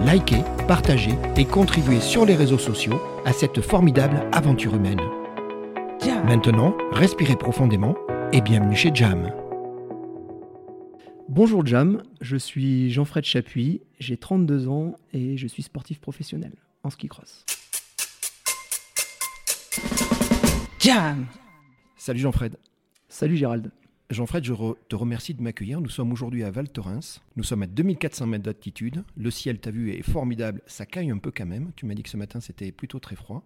likez, partagez et contribuez sur les réseaux sociaux à cette formidable aventure humaine. Maintenant, respirez profondément et bienvenue chez Jam. Bonjour Jam, je suis Jean-Fred Chapuis, j'ai 32 ans et je suis sportif professionnel en ski cross. Jam Salut Jean-Fred. Salut Gérald. Jean-Fred, je te remercie de m'accueillir. Nous sommes aujourd'hui à Val Thorens. Nous sommes à 2400 mètres d'altitude. Le ciel, tu as vu, est formidable. Ça caille un peu quand même. Tu m'as dit que ce matin, c'était plutôt très froid.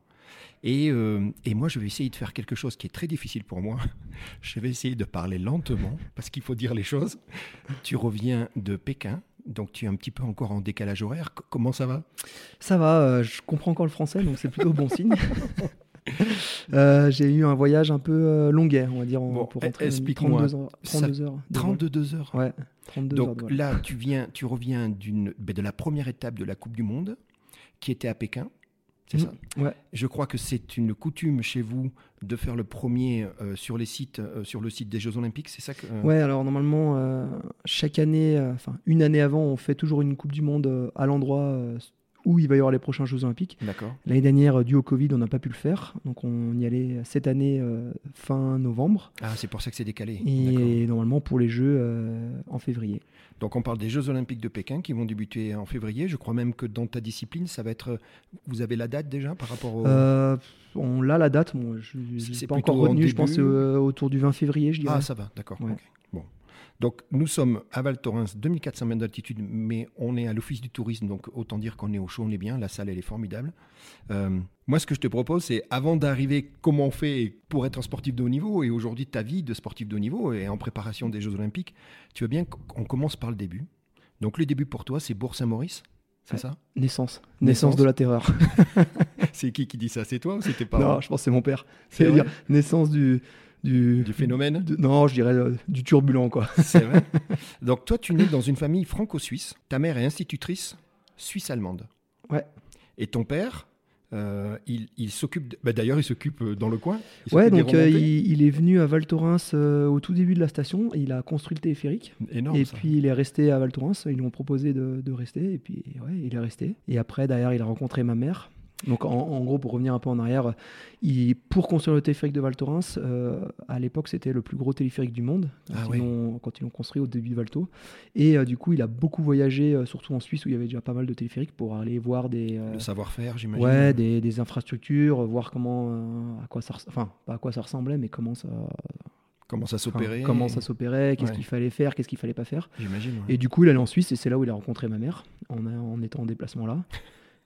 Et, euh, et, moi, je vais essayer de faire quelque chose qui est très difficile pour moi. Je vais essayer de parler lentement, parce qu'il faut dire les choses. Tu reviens de Pékin, donc tu es un petit peu encore en décalage horaire. Comment ça va? Ça va, euh, je comprends encore le français, donc c'est plutôt bon signe. Euh, j'ai eu un voyage un peu euh, longuet, on va dire, pour rentrer 32 heures. 32 heures. 32 heures. Ouais. 32 Donc là, tu viens, tu reviens d'une, ben, de la première étape de la Coupe du Monde, qui était à Pékin. C'est ça? Mmh. ouais. Je crois que c'est une coutume chez vous de faire le premier euh, sur, les sites, sur le site des Jeux Olympiques, c'est ça que, Ouais, alors normalement, chaque année, enfin une année avant, on fait toujours une Coupe du Monde à l'endroit où il va y avoir les prochains Jeux Olympiques. L'année dernière, dû au Covid, on n'a pas pu le faire. Donc on y allait cette année euh, fin novembre. Ah, c'est pour ça que c'est décalé. Et normalement pour les Jeux euh, en février. Donc on parle des Jeux Olympiques de Pékin qui vont débuter en février. Je crois même que dans ta discipline, ça va être. Vous avez la date déjà par rapport au. Euh, on l'a la date. Moi, je n'ai pas encore retenu. Je pense autour du 20 février, je dirais. Ah, ça va, d'accord. Bon. Donc nous sommes à Val Thorens, 2400 mètres d'altitude, mais on est à l'Office du tourisme, donc autant dire qu'on est au chaud, on est bien, la salle elle est formidable. Euh, moi ce que je te propose, c'est avant d'arriver, comment on fait pour être un sportif de haut niveau, et aujourd'hui ta vie de sportif de haut niveau, et en préparation des Jeux Olympiques, tu veux bien qu'on commence par le début. Donc le début pour toi, c'est Bourg-Saint-Maurice c'est ça? Naissance. Naissance. de la terreur. c'est qui qui dit ça? C'est toi ou c'était pas Non, je pense que c'est mon père. C'est dire naissance du, du, phénomène Non, je dirais euh, du turbulent, quoi. C'est vrai. Donc, toi, tu nais dans une famille franco-suisse. Ta mère est institutrice suisse-allemande. Ouais. Et ton père, euh, il, s'occupe. Bah, d'ailleurs, il s'occupe euh, dans le coin. ouais, donc il, est venu à Val Thorens au tout début de la station. Il a construit le téléphérique. Énorme, et puis il est resté à Val Thorens. Ils lui ont proposé de, de, rester. Et puis, ouais, il est resté. Et après, derrière, il a rencontré ma mère. Donc en, gros, pour revenir un peu en arrière, il, pour construire le téléphérique de Val Thorens, euh, à l'époque c'était le plus gros téléphérique du monde quand, ah ils, l'ont construit au début de Valto. Et euh, du coup, il a beaucoup voyagé, euh, surtout en Suisse où il y avait déjà pas mal de téléphériques, pour aller voir des... le savoir-faire, j'imagine. Ouais, des, infrastructures, voir comment, à quoi ça, enfin pas à quoi ça ressemblait, mais comment ça comment ça s'opérait. comment ça s'opérait qu'est-ce qu'il fallait faire qu'est-ce qu'il fallait pas faire. J'imagine et du coup il allait en Suisse et c'est là où il a rencontré ma mère en, en étant en déplacement là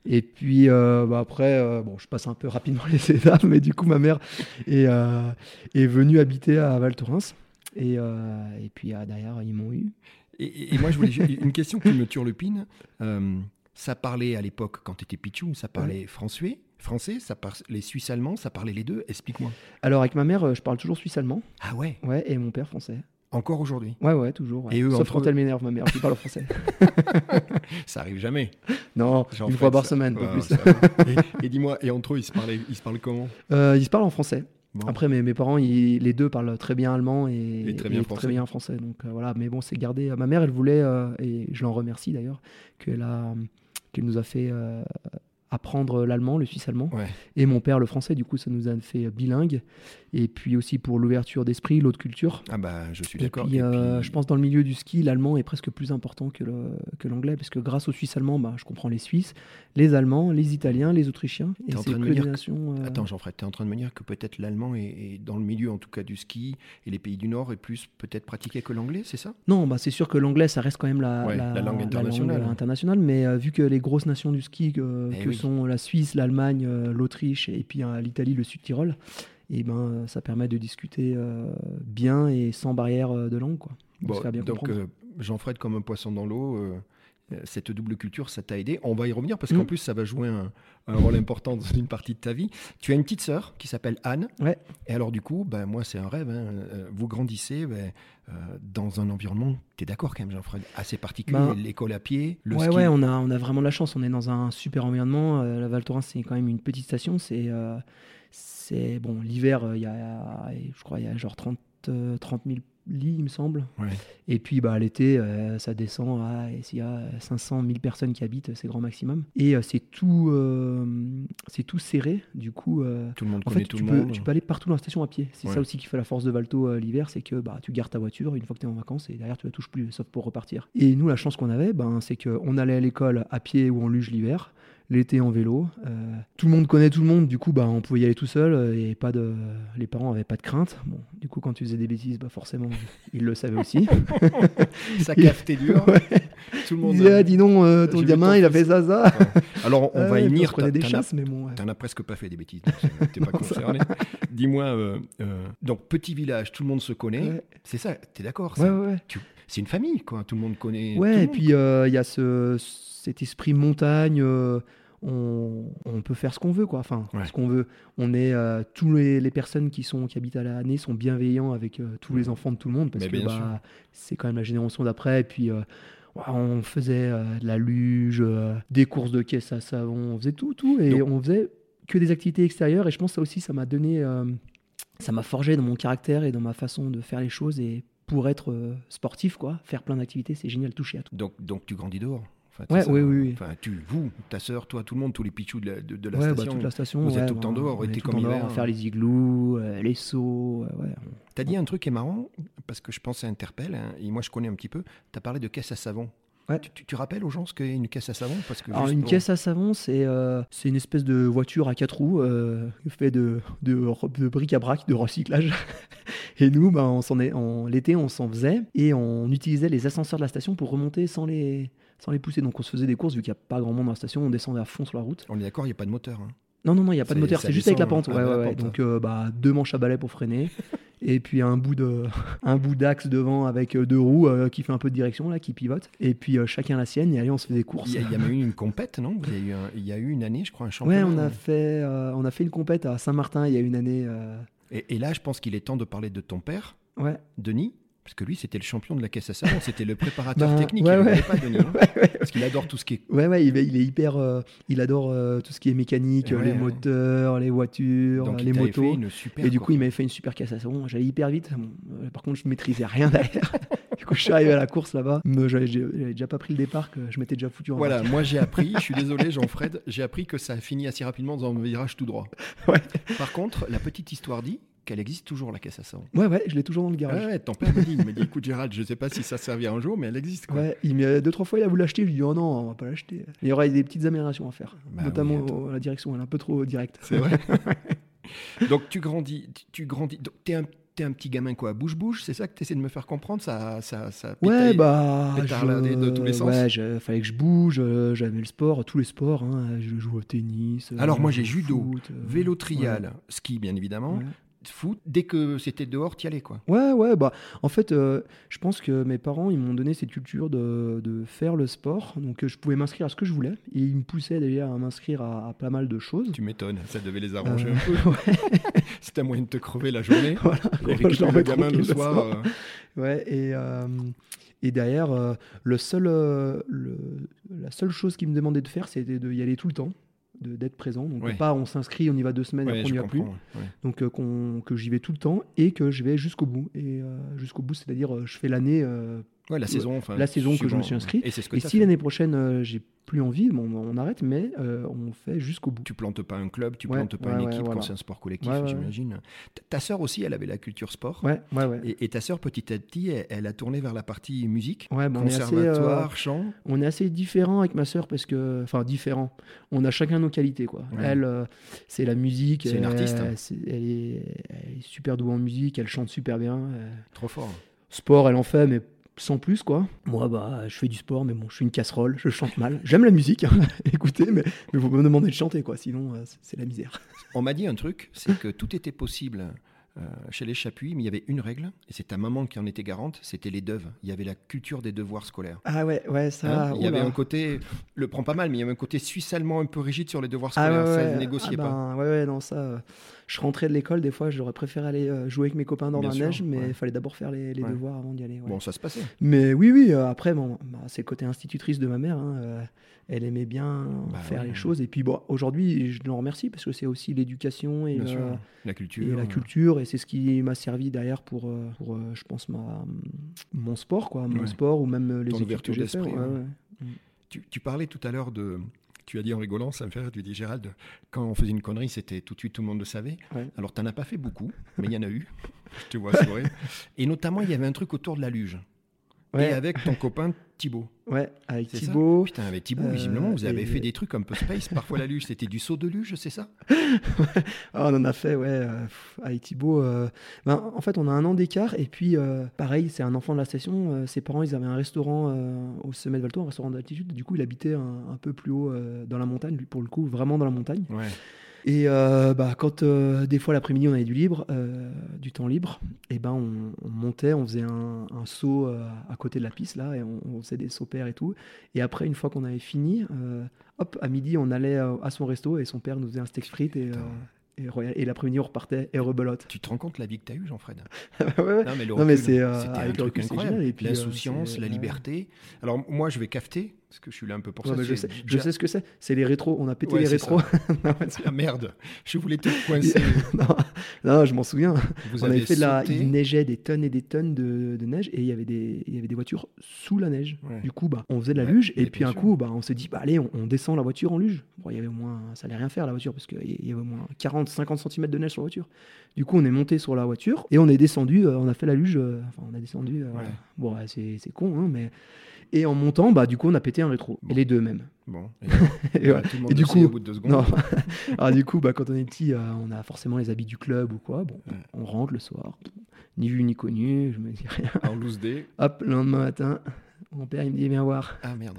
Et puis euh, bah après, euh, bon, je passe un peu rapidement les étapes, mais du coup, ma mère est, euh, est venue habiter à Val Thorens. Et, et puis derrière, ils m'ont eu. Et, moi, je voulais une question qui me turlupine. ça parlait à l'époque, quand tu étais Pichou, ça parlait français, français, ça parlait suisse-allemand, ça parlait les deux. Explique-moi. Alors, avec ma mère, je parle toujours suisse-allemand. Ah ouais Ouais, et mon père français. Encore aujourd'hui Ouais, ouais, toujours. Et eux, Sauf quand elle m'énerve, ma mère, qui parle français. ça arrive jamais. Non, une fois par semaine, pas plus. et, dis-moi, et entre eux, ils se parlent, ils se parlent comment? Euh, Ils se parlent en français. Après, mes, mes parents, les deux parlent très bien allemand et, très, bien français. très, bien français. Donc euh, voilà, mais bon, c'est gardé. Ma mère, elle voulait, euh, et je l'en remercie d'ailleurs, qu'elle a, qu'elle nous a fait apprendre l'allemand, le suisse allemand, et mon père le français. Du coup, ça nous a fait bilingue. Et puis aussi pour l'ouverture d'esprit, l'autre culture. Ah bah, je suis d'accord. Et, euh, je pense dans le milieu du ski, l'allemand est presque plus important que, l'anglais, parce que grâce au suisse allemand, bah, je comprends les Suisses, les Allemands, les Italiens, les Autrichiens. Et c'est que des nations. Euh, Attends, Jean-Fred, tu es en train de me dire que peut-être l'allemand est, dans le milieu, en tout cas du ski, et les pays du Nord est plus peut-être pratiqué que l'anglais, c'est ça? Non, bah, c'est sûr que l'anglais, ça reste quand même la, langue internationale. internationale mais euh, vu que les grosses nations du ski, que, eh sont la Suisse, l'Allemagne, l'Autriche et puis l'Italie, le Sud-Tirol, et ben ça permet de discuter euh, bien et sans barrière euh, de langue quoi. donc euh, Jean-Fred comme un poisson dans l'eau cette double culture, ça t'a aidé. On va y revenir parce qu'en mm. plus, ça va jouer un, rôle important dans une partie de ta vie. Tu as une petite sœur qui s'appelle Anne. Ouais. Et alors, du coup, ben, moi, c'est un rêve. Hein. Vous grandissez ben, dans un environnement, tu es d'accord quand même, Jean-Fred, assez particulier. Ben, l'école à pied, le ouais, Ouais, on a, on a vraiment de la chance. On est dans un super environnement. la Val Thorens, c'est quand même une petite station. C'est c'est bon, l'hiver, euh, il y a, je crois, il y a genre 30, 30 000 lits, il me semble. Et puis bah, l'été, euh, ça descend à s'il y a 500 000 personnes qui habitent, c'est grand maximum. Et euh, c'est tout, c'est tout serré. Du coup, tout le monde en fait, tout tu le peux, monde. Tu peux aller partout dans la station à pied. C'est ça aussi qui fait la force de Valto l'hiver, c'est que bah, tu gardes ta voiture une fois que tu es en vacances et derrière tu la touches plus, sauf pour repartir. Et nous, la chance qu'on avait, ben, c'est qu'on allait à l'école à pied ou en luge l'hiver l'été en vélo. Euh, tout le monde connaît tout le monde, du coup, bah, on pouvait y aller tout seul euh, et pas de, les parents n'avaient pas de crainte. Bon, du coup, quand tu faisais des bêtises, bah, forcément, ils le savaient aussi. ça cafetait dur. Tout le monde. Il dit non, euh, ton gamin, il a fait ça, ça. Alors, on va y venir. Tu des chasses, mais bon. T'en as presque pas fait des bêtises, t'es pas concerné. Dis-moi, donc petit village, tout le monde se connaît. C'est ça, t'es d'accord Ouais, ouais. C'est une famille, quoi. Tout le monde connaît. Ouais, et puis il y a ce cet esprit montagne. Euh, on, peut faire ce qu'on veut, quoi. Enfin, ce qu'on veut. On est euh, tous les, personnes qui sont qui habitent à l'année sont bienveillants avec euh, tous les enfants de tout le monde parce que bah, c'est quand même la génération d'après. Et puis on faisait de la luge, des courses de caisse à savon, on faisait tout, tout, et on faisait que des activités extérieures. Et je pense que ça aussi, ça m'a donné, ça m'a forgé dans mon caractère et dans ma façon de faire les choses et pour être sportif, quoi, faire plein d'activités, c'est génial, toucher à tout. Donc, donc tu grandis dehors ouais, oui, oui, Enfin, tu, vous, ta sœur, toi, tout le monde, tous les pichous de la, de, la ouais, station. Bah, toute la station. Vous êtes tout le temps dehors, on comme hiver. Faire les igloos, euh, les sauts. Euh, ouais. T'as dit un truc qui est marrant, parce que je pense que ça interpelle, hein, et moi je connais un petit peu. Tu as parlé de caisse à savon. Tu, tu, rappelles aux gens ce qu'est une caisse à savon? Parce que Alors, Une caisse à savon, c'est euh, une espèce de voiture à quatre roues euh, faite de, de, de bric-à-brac, de recyclage. et nous, bah, on l'été, on s'en faisait et on utilisait les ascenseurs de la station pour remonter sans les, sans les pousser. Donc on se faisait des courses, vu qu'il n'y a pas grand monde dans la station, on descendait à fond sur la route. On est d'accord, il n'y a pas de moteur. Hein. Non, non, non, il n'y a pas de moteur, c'est juste avec la pente. Ouais, ouais, Donc euh, bah, deux manches à balai pour freiner. et puis un bout de un bout d'axe devant avec euh, deux roues euh, qui fait un peu de direction là qui pivote. Et puis chacun la sienne et allez on se fait des courses il y, a, même eu une compète non? Il y, a eu il y a eu une année je crois un championnat ouais on a fait on a fait une compète à Saint-Martin il y a une année et, et, là je pense qu'il est temps de parler de ton père ouais. Denis parce que lui, c'était le champion de la caisse à savon, c'était le préparateur bah, technique. il ouais. pas hein. parce qu'il adore tout ce qui est. Ouais, ouais, il est, hyper. Euh, il adore euh, tout ce qui est mécanique, les moteurs, les voitures, les motos. et du coup, il m'avait fait une super caisse à savon. J'allais hyper vite. Euh, par contre, je maîtrisais rien derrière. du coup, je suis arrivé à la course là-bas. J'avais déjà pas pris le départ, que je m'étais déjà foutu en Voilà, moi j'ai appris, je suis désolé, Jean-Fred, j'ai appris que ça a fini assez rapidement dans un virage tout droit. Par contre, la petite histoire dit qu'elle existe toujours, la caisse à savon. Ouais, ouais, je l'ai toujours dans le garage. Ouais, ton père me dit, il m'a dit, écoute Gérald, je sais pas si ça servira un jour, mais elle existe. Quoi. Ouais, il deux, trois fois, il a voulu l'acheter, je lui ai dit, oh non, on va pas l'acheter. Il y aura des petites améliorations à faire, bah notamment la direction, elle est un peu trop directe. C'est vrai. donc tu grandis, tu grandis, donc es un t'es un petit gamin quoi, bouge-bouge, c'est ça que tu essaies de me faire comprendre Ça, ça, ça Ouais, bah. Je... de tous les sens Ouais, il fallait que je bouge, euh, j'aimais le sport, tous les sports. Hein, je joue au tennis. Alors, moi, j'ai judo, euh, vélo trial, ski, bien évidemment, foot, dès que c'était dehors, t'y allais quoi. Ouais, ouais, bah en fait, euh, je pense que mes parents ils m'ont donné cette culture de, de, faire le sport, donc euh, je pouvais m'inscrire à ce que je voulais, et ils me poussaient d'ailleurs à m'inscrire à, pas mal de choses. Tu m'étonnes, ça devait les arranger euh, un peu. C'était un moyen de te crever la journée. voilà, et le gamin le soir. Ouais, et. Et derrière, le seul, le, la seule chose qu'ils me demandaient de faire, c'était d'y aller tout le temps d'être présent. Donc pas on s'inscrit, on y va deux semaines, après on n'y va plus. Donc euh, que j'y vais tout le temps et que je vais jusqu'au bout. Et euh, jusqu'au bout, c'est-à-dire euh, je fais l'année Ouais, la saison, enfin, la saison que je me suis inscrit. Et ce si l'année prochaine euh, j'ai plus envie, bon, on arrête, mais euh, on fait jusqu'au bout. Tu plantes pas un club, tu Ouais, plantes pas ouais, une équipe voilà. quand c'est un sport collectif, j'imagine. Ta- sœur aussi, elle avait la culture sport. Ouais, ouais, ouais. Et, et ta sœur, petit à petit, elle, elle a tourné vers la partie musique, Ouais, bon, on, assez, conservatoire, euh, chant. on est assez différents avec ma sœur parce que, enfin, différents. On a chacun nos qualités, quoi. Elle, euh, c'est la musique. C'est une artiste, hein. elle, est, elle est super douée en musique, elle chante super bien. Trop fort. Sport, elle en fait, mais sans plus, quoi. Moi, bah, je fais du sport, mais bon, je suis une casserole, je chante mal. J'aime la musique, hein, écoutez, mais il faut me demander de chanter, quoi. Sinon, euh, c'est la misère. On m'a dit un truc, c'est que tout était possible euh, chez les Chapuis, mais il y avait une règle, et c'est ta maman qui en était garante, c'était les deves. Il y avait la culture des devoirs scolaires. Ah ouais, ouais, ça. Hein, il y avait un côté, le prends pas mal, mais il y avait un côté suisse-allemand un peu rigide sur les devoirs Ah scolaires. ouais, ça ouais. ne négociait Ah pas. ben, ouais, ouais, non, ça. euh, je rentrais de l'école, des fois, j'aurais préféré aller euh, jouer avec mes copains dans Bien la sûr, neige, mais il ouais. fallait d'abord faire les, les Ouais. devoirs avant d'y aller. Bon, ça se passait. Mais oui, oui, euh, après, bon, bah, c'est le côté institutrice de ma mère. hein, euh, elle aimait bien Bah faire ouais. les choses. Et puis, bon, aujourd'hui, je l'en remercie parce que c'est aussi l'éducation et. La culture. et la culture. Et c'est ce qui m'a servi derrière pour, euh, pour euh, je pense, ma, mon sport, quoi. Mon Ouais. sport ou même euh, les Ton études que j'ai ouais. Tu, tu parlais tout à l'heure de. Tu as dit en rigolant, ça me fait rire, tu dis Gérald, quand on faisait une connerie, c'était tout de suite tout le monde le savait. Alors, tu n'en as pas fait beaucoup, mais il y en a eu. Je te vois sourire. Et notamment, il y avait un truc autour de la luge. Ouais, Et avec ton copain Thibaut. ouais, avec Thibaut. Putain, avec Thibaut, Euh, visiblement, vous avez et- fait des trucs un peu space. Parfois, la luge, c'était du saut de luge, c'est ça? Ah, on en a fait, ouais, euh, avec Thibaut. euh, ben, en fait, on a un an d'écart, et puis, euh, pareil, c'est un enfant de la station. euh, ses parents, ils avaient un restaurant euh, au sommet de Valto, un restaurant d'altitude. Du coup, il habitait un, un peu plus haut euh, dans la montagne, lui, pour le coup, vraiment dans la montagne. Ouais. Et euh, bah, quand euh, des fois l'après-midi on avait du libre, euh, du temps libre, et ben on, on montait, on faisait un, un saut à côté de la piste là, et on, on faisait des sauts pairs et tout. Et après, une fois qu'on avait fini, hop, à midi on allait à son resto et son père nous faisait un steak frites et, et, l'après-midi on repartait et rebelote. Tu te rends compte la vie que tu as eue, Jean-Fred? Ouais, ouais. Non, mais, le Non, mais recul, c'est, euh, un truc incroyable. génial, et puis, L'insouciance, la liberté. Alors, moi, je vais cafeter, parce que je suis là un peu pour Ouais, ça. je, sais, je sais ce que c'est, c'est les rétros, on a pété Ouais, les rétros. C'est- Ah merde, je voulais te coincer. non, non, je m'en souviens. Vous on avait fait de la, il neigeait des tonnes et des tonnes de, de neige et il y avait des, il y avait des voitures sous la neige. Ouais. Du coup, bah, on faisait de la luge et puis un sûr. coup, bah, on s'est dit, bah, allez, on, on descend la voiture en luge. Bon, il y avait au moins, ça allait rien faire la voiture parce qu'il y avait au moins 40, 50 cm de neige sur la voiture. Du coup, on est monté sur la voiture et on est descendu, euh, on a fait la luge, euh, enfin, on a descendu. euh. Bon, c'est con, hein, mais. Et en montant, bah, du coup, on a pété un rétro. Bon. Et les deux même. Bon, et, Et, voilà, ouais. tout le monde Et du coup- au bout de deux secondes. Non. Alors du coup, bah, quand on est petit, euh, on a forcément les habits du club ou quoi. Bon, Ouais. on rentre le soir, ni vu ni connu, je me dis rien. En loose day. Hop, le lendemain matin, mon père il me dit viens voir. Ah merde.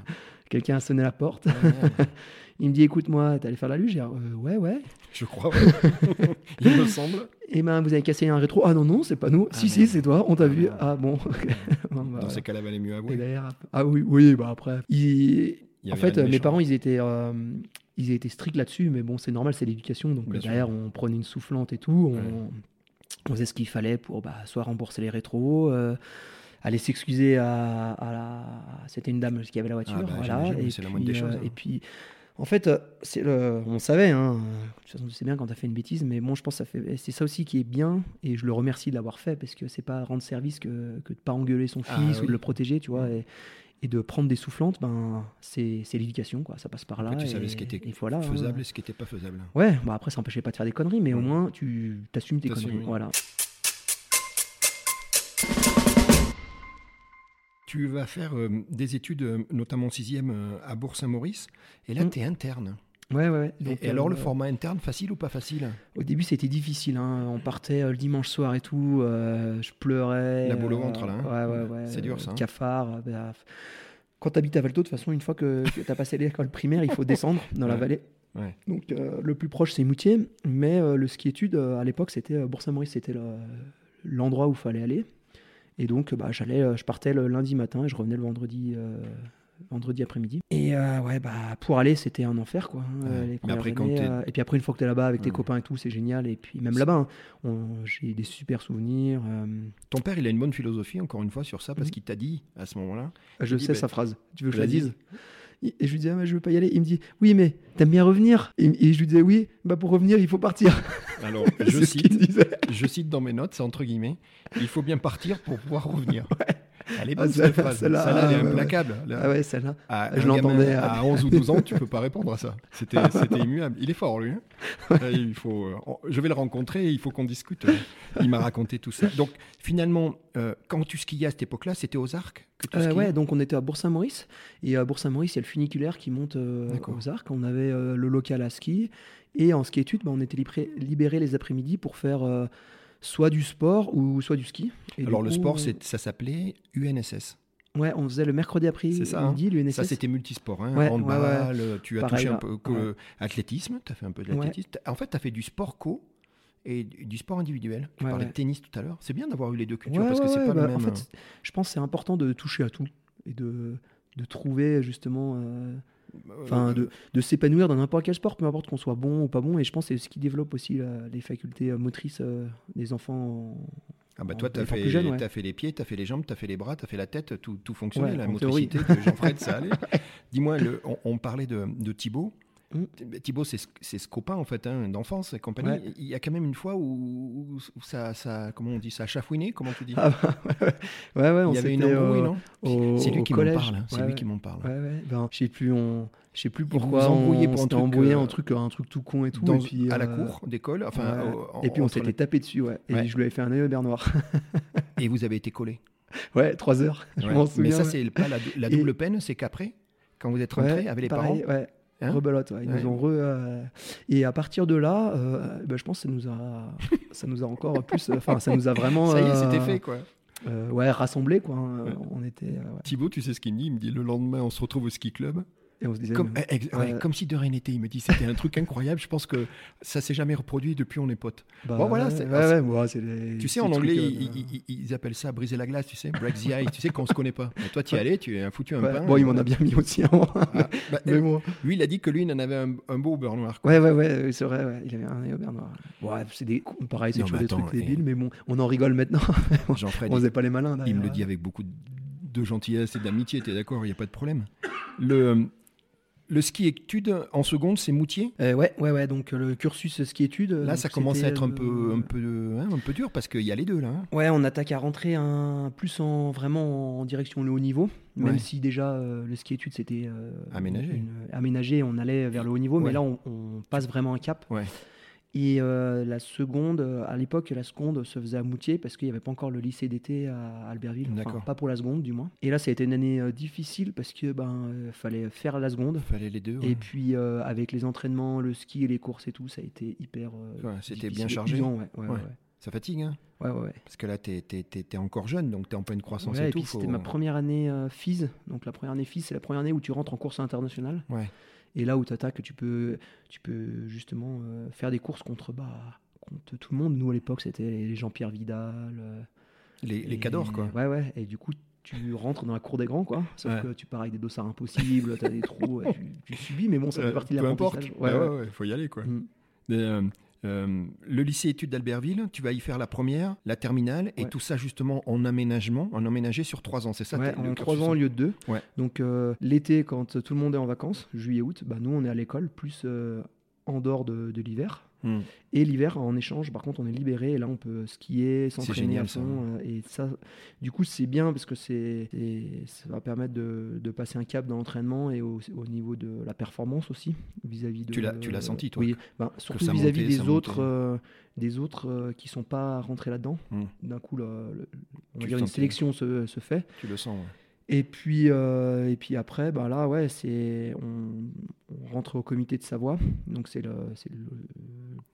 Quelqu'un a sonné la porte. Ah. Il me dit écoute-moi, t'es allé faire la luge J'ai dit, Euh, Ouais, ouais. Je crois. ouais. Il me semble. Et ben vous avez cassé un rétro. Ah non non, c'est pas nous. Ah, si si, c'est toi. On t'a Ah, vu. Ah bon. Bah, Dans voilà. ces cas-là, valait mieux Et avouer. derrière, ah oui oui bah après. il- Il y En fait, mes parents, ils étaient, euh, ils étaient stricts là-dessus, mais bon, c'est normal, c'est l'éducation. Donc Bien sûr. derrière, on prenait une soufflante et tout. On, Ouais. on faisait ce qu'il fallait pour bah, soit rembourser les rétros, euh, aller s'excuser à, à la. C'était une dame qui avait la voiture, Ah bah, voilà. Et la moindre des euh, choses, hein. Et puis, en fait, euh, c'est le, on savait. Hein, de toute façon, tu sais bien quand tu as fait une bêtise, mais bon, je pense que ça fait, c'est ça aussi qui est bien, et je le remercie de l'avoir fait parce que c'est pas rendre service que, que de pas engueuler son fils Ah, ou oui. de le protéger, tu vois. Et, et de prendre des soufflantes, ben, c'est c'est l'éducation, quoi. Ça passe par là. Tu et, savais ce qui était hein. faisable et ce qui n'était pas faisable. Ouais, bah après, ça empêchait pas de faire des conneries, mais au Ouais. moins, tu t'assumes tes T'assumes, conneries. oui. Voilà. Tu vas faire euh, des études, euh, notamment en sixième, euh, à Bourg-Saint-Maurice. Et là, Mm. tu es interne. Ouais, ouais, Donc, et, alors, le euh, format interne, facile ou pas facile? Au début, c'était difficile. hein. On partait euh, le dimanche soir et tout. euh, je pleurais. La boule au ventre, là, hein. Ouais, ouais, ouais. C'est dur, ça, hein. Cafard. bah, quand tu habites à Valto, de toute façon, une fois que tu as passé l'école primaire, il faut descendre dans la vallée. Ouais. Donc, le plus proche, c'est Moutier. Mais le ski études, euh, à l'époque, c'était Bourg-Saint-Maurice, c'était le- l'endroit où il fallait aller. Et donc, bah, j'allais, euh, je partais le lundi matin et je revenais le vendredi, euh, vendredi après-midi. Et euh, ouais, bah, pour aller, c'était un enfer, quoi. hein, Ouais. les Mais premières après, quand années, t'es- et puis après, une fois que tu es là-bas avec tes copains et tout, c'est génial. Et puis même là-bas, hein, on- j'ai des super souvenirs. Ton père, il a une bonne philosophie, encore une fois, sur ça, parce Mhm. qu'il t'a dit à ce moment-là. je sais bah, sa phrase. Tu veux que je la dise? Et je lui disais, ah, mais je veux pas y aller. Il me dit, oui, mais t'aimes bien revenir et, et je lui disais, oui, bah pour revenir, il faut partir. Alors, je cite, je cite dans mes notes, c'est entre guillemets, il faut bien partir pour pouvoir revenir. Elle est Ah, bonne celle- cette phrase. celle-là, Celle-là, elle est ah, implacable. Là, Ah ouais, celle-là. à, je l'entendais, euh. À 11 ou 12 ans, tu peux pas répondre à ça. C'était c'était immuable. Il est fort, lui. hein. Il faut, euh, je vais le rencontrer et il faut qu'on discute. Il m'a raconté tout ça. Donc, finalement, euh, quand tu skiais à cette époque-là, c'était aux arcs que tu Euh, ouais, donc on était à Bourg-Saint-Maurice. Et à Bourg-Saint-Maurice, il y a le funiculaire qui monte euh, aux arcs. On avait le local à ski. Et en ski études, bah, on était libérés les après-midi pour faire soit du sport ou soit du ski. Et du Alors, le sport, ça s'appelait UNSS. Ouais, on faisait le mercredi après ça, hein. midi, l'UNSS. Ça, c'était multisport. Hein. Ouais, Handball, tu as Pareil, touché un peu que athlétisme, tu as fait un peu de l'athlétisme. En fait, tu as fait du sport co et du sport individuel. Tu parlais de tennis tout à l'heure. C'est bien d'avoir eu les deux cultures parce que c'est pas bah, le même. En fait, je pense que c'est important de toucher à tout et de, de trouver justement. euh, Enfin, de, de s'épanouir dans n'importe quel sport, peu importe qu'on soit bon ou pas bon. Et je pense que c'est ce qui développe aussi les facultés euh, motrices euh, des enfants. en- Ah bah en toi, tu as, fait, ouais. les pieds, tu as fait les jambes, tu as fait les bras, tu as fait la tête, tout, tout fonctionnait, Ouais, la motricité de Jean-Fred, ça allait. Dis-moi, on, on parlait de, de Thibaut. Mm. Thibaut, c'est ce- copain en fait, hein, d'enfance et compagnie. Ouais. Il y a quand même une fois où, où ça, ça, comment on dit, ça a chafouiné, comment tu dis Ah bah, ouais, ouais, ouais, on Il y avait une embrouille, euh, non? C'est lui au qui m'en parle. hein, C'est Ouais, lui ouais. qui m'en parle. Ouais, ouais. Ben, je sais plus, on, je sais plus pourquoi on s'était embrouillé euh, un truc, un truc tout con et tout. Dans- et puis, à la euh, cour d'école, enfin, ouais. au- en- et puis on s'était les- tapé dessus, ouais. Et Ouais. je lui avais fait un œil au noir. Et vous avez été collé. ouais, trois heures. Je Ouais. m'en Mais souviens. ça, ouais. c'est pas la, la double peine, c'est qu'après, quand vous êtes rentré Ouais, avec les pareil, parents, Ouais. Hein Rebelote, ouais. Ils Ouais. nous ont re, euh, Et à partir de là, euh, bah, je pense que ça nous a, ça nous a encore plus. Enfin, ça nous a vraiment. ça y est, euh, c'était fait quoi. euh, ouais, rassemblés, quoi. hein. Ouais. On était. euh, ouais. Thibaut, tu sais ce qu'il me dit? Il me dit le lendemain, on se retrouve au ski club. Et on se disait. Comme, mais- eh, ex- ouais, ouais. comme si de rien n'était. Il me dit c'était un truc incroyable. Je pense que ça s'est jamais reproduit depuis on est potes. bah, bon, voilà, ouais, c'est- ouais, ouais, ouais, c'est les Tu sais, en anglais, trucs, euh, ils, ils- ils- ils appellent ça briser la glace, tu sais, break the ice. tu sais, qu'on se connaît pas. Toi, tu y allais, tu es un foutu un pain. Bon, il m'en a bien mis aussi. Ah, bah, mais bon. Lui, il a dit que lui, il en avait un, un beau au beurre noir. quoi. Ouais, ouais, ouais, c'est vrai, ouais. il avait un au beurre noir. Ouais, c'est des... Pareil, c'est des trucs débiles, mais bon, on en rigole maintenant. Jean-Fred, on faisait pas les malins. il me le dit avec beaucoup de gentillesse et d'amitié, t'es d'accord, il n'y a pas de problème. Le, le ski études en seconde, c'est Moutier? Euh, ouais, ouais, ouais, donc euh, le cursus ski-études. Là, donc, ça commence à c'était, être un peu, euh, un peu, hein, un peu dur parce qu'il y a les deux là. hein. Ouais, on attaque à rentrer un, plus en, vraiment en direction le haut niveau, même Ouais. si déjà euh, le ski-études c'était euh, Aménagé. une- aménagé, on allait vers le haut niveau, Ouais. mais là on, on passe vraiment un cap. Ouais. Et euh, la seconde, euh, à l'époque, la seconde se faisait à Moutier parce qu'il n'y avait pas encore le lycée d'été à Albertville, enfin, D'accord. pas pour la seconde du moins. Et là, ça a été une année euh, difficile parce que ben euh, fallait faire la seconde. Fallait les deux. ouais. Et puis avec les entraînements, le ski et les courses et tout, ça a été hyper. Ouais, c'était bien chargé. usant, ouais, Ça fatigue, hein ouais, ouais, ouais. parce que là, t'es es, encore jeune, donc t'es en pleine croissance et, et tout. puis c'était faut- ma première année FIS. Donc la première année FIS, c'est la première année où tu rentres en course internationale. Ouais. Et là où tu attaques, tu peux, tu peux justement euh, faire des courses contre, bah, contre tout le monde. Nous à l'époque, c'était les Jean-Pierre Vidal. euh, Les, les cadors, quoi. Ouais, ouais. Et du coup, tu rentres dans la cour des grands, quoi. Sauf Ouais. que tu pars avec des dossards impossibles, tu as des trous, tu, tu subis, mais bon, ça fait Euh, partie de peu importe. Ouais, Ouais, ouais, faut y aller, quoi. Mm. Mais, euh, le lycée études d'Albertville, tu vas y faire la première, la terminale, et Ouais. tout ça justement en aménagement, en aménagé sur trois ans, c'est ça Ouais, en trois ans au lieu de deux. Ouais. Donc euh, l'été, quand tout le monde est en vacances, juillet-août, bah, nous on est à l'école, plus euh, en dehors de, de l'hiver. Hmm. Et l'hiver, en échange, par contre, on est libéré et là on peut skier, s'entraîner à fond. euh, et ça, du coup, c'est bien parce que c'est, ça va permettre de, de passer un cap dans l'entraînement et au, au niveau de la performance aussi vis-à-vis de. Tu l'as- tu l'as senti, toi, Oui, ben, surtout vis-à-vis des autres, euh, des autres euh, qui sont pas rentrés là-dedans. Hmm. D'un coup, le- on va dire une sélection se, se fait. Tu le sens. ouais. Et puis, euh, et puis après, bah là, ouais, c'est on, on rentre au comité de Savoie, donc c'est le, c'est le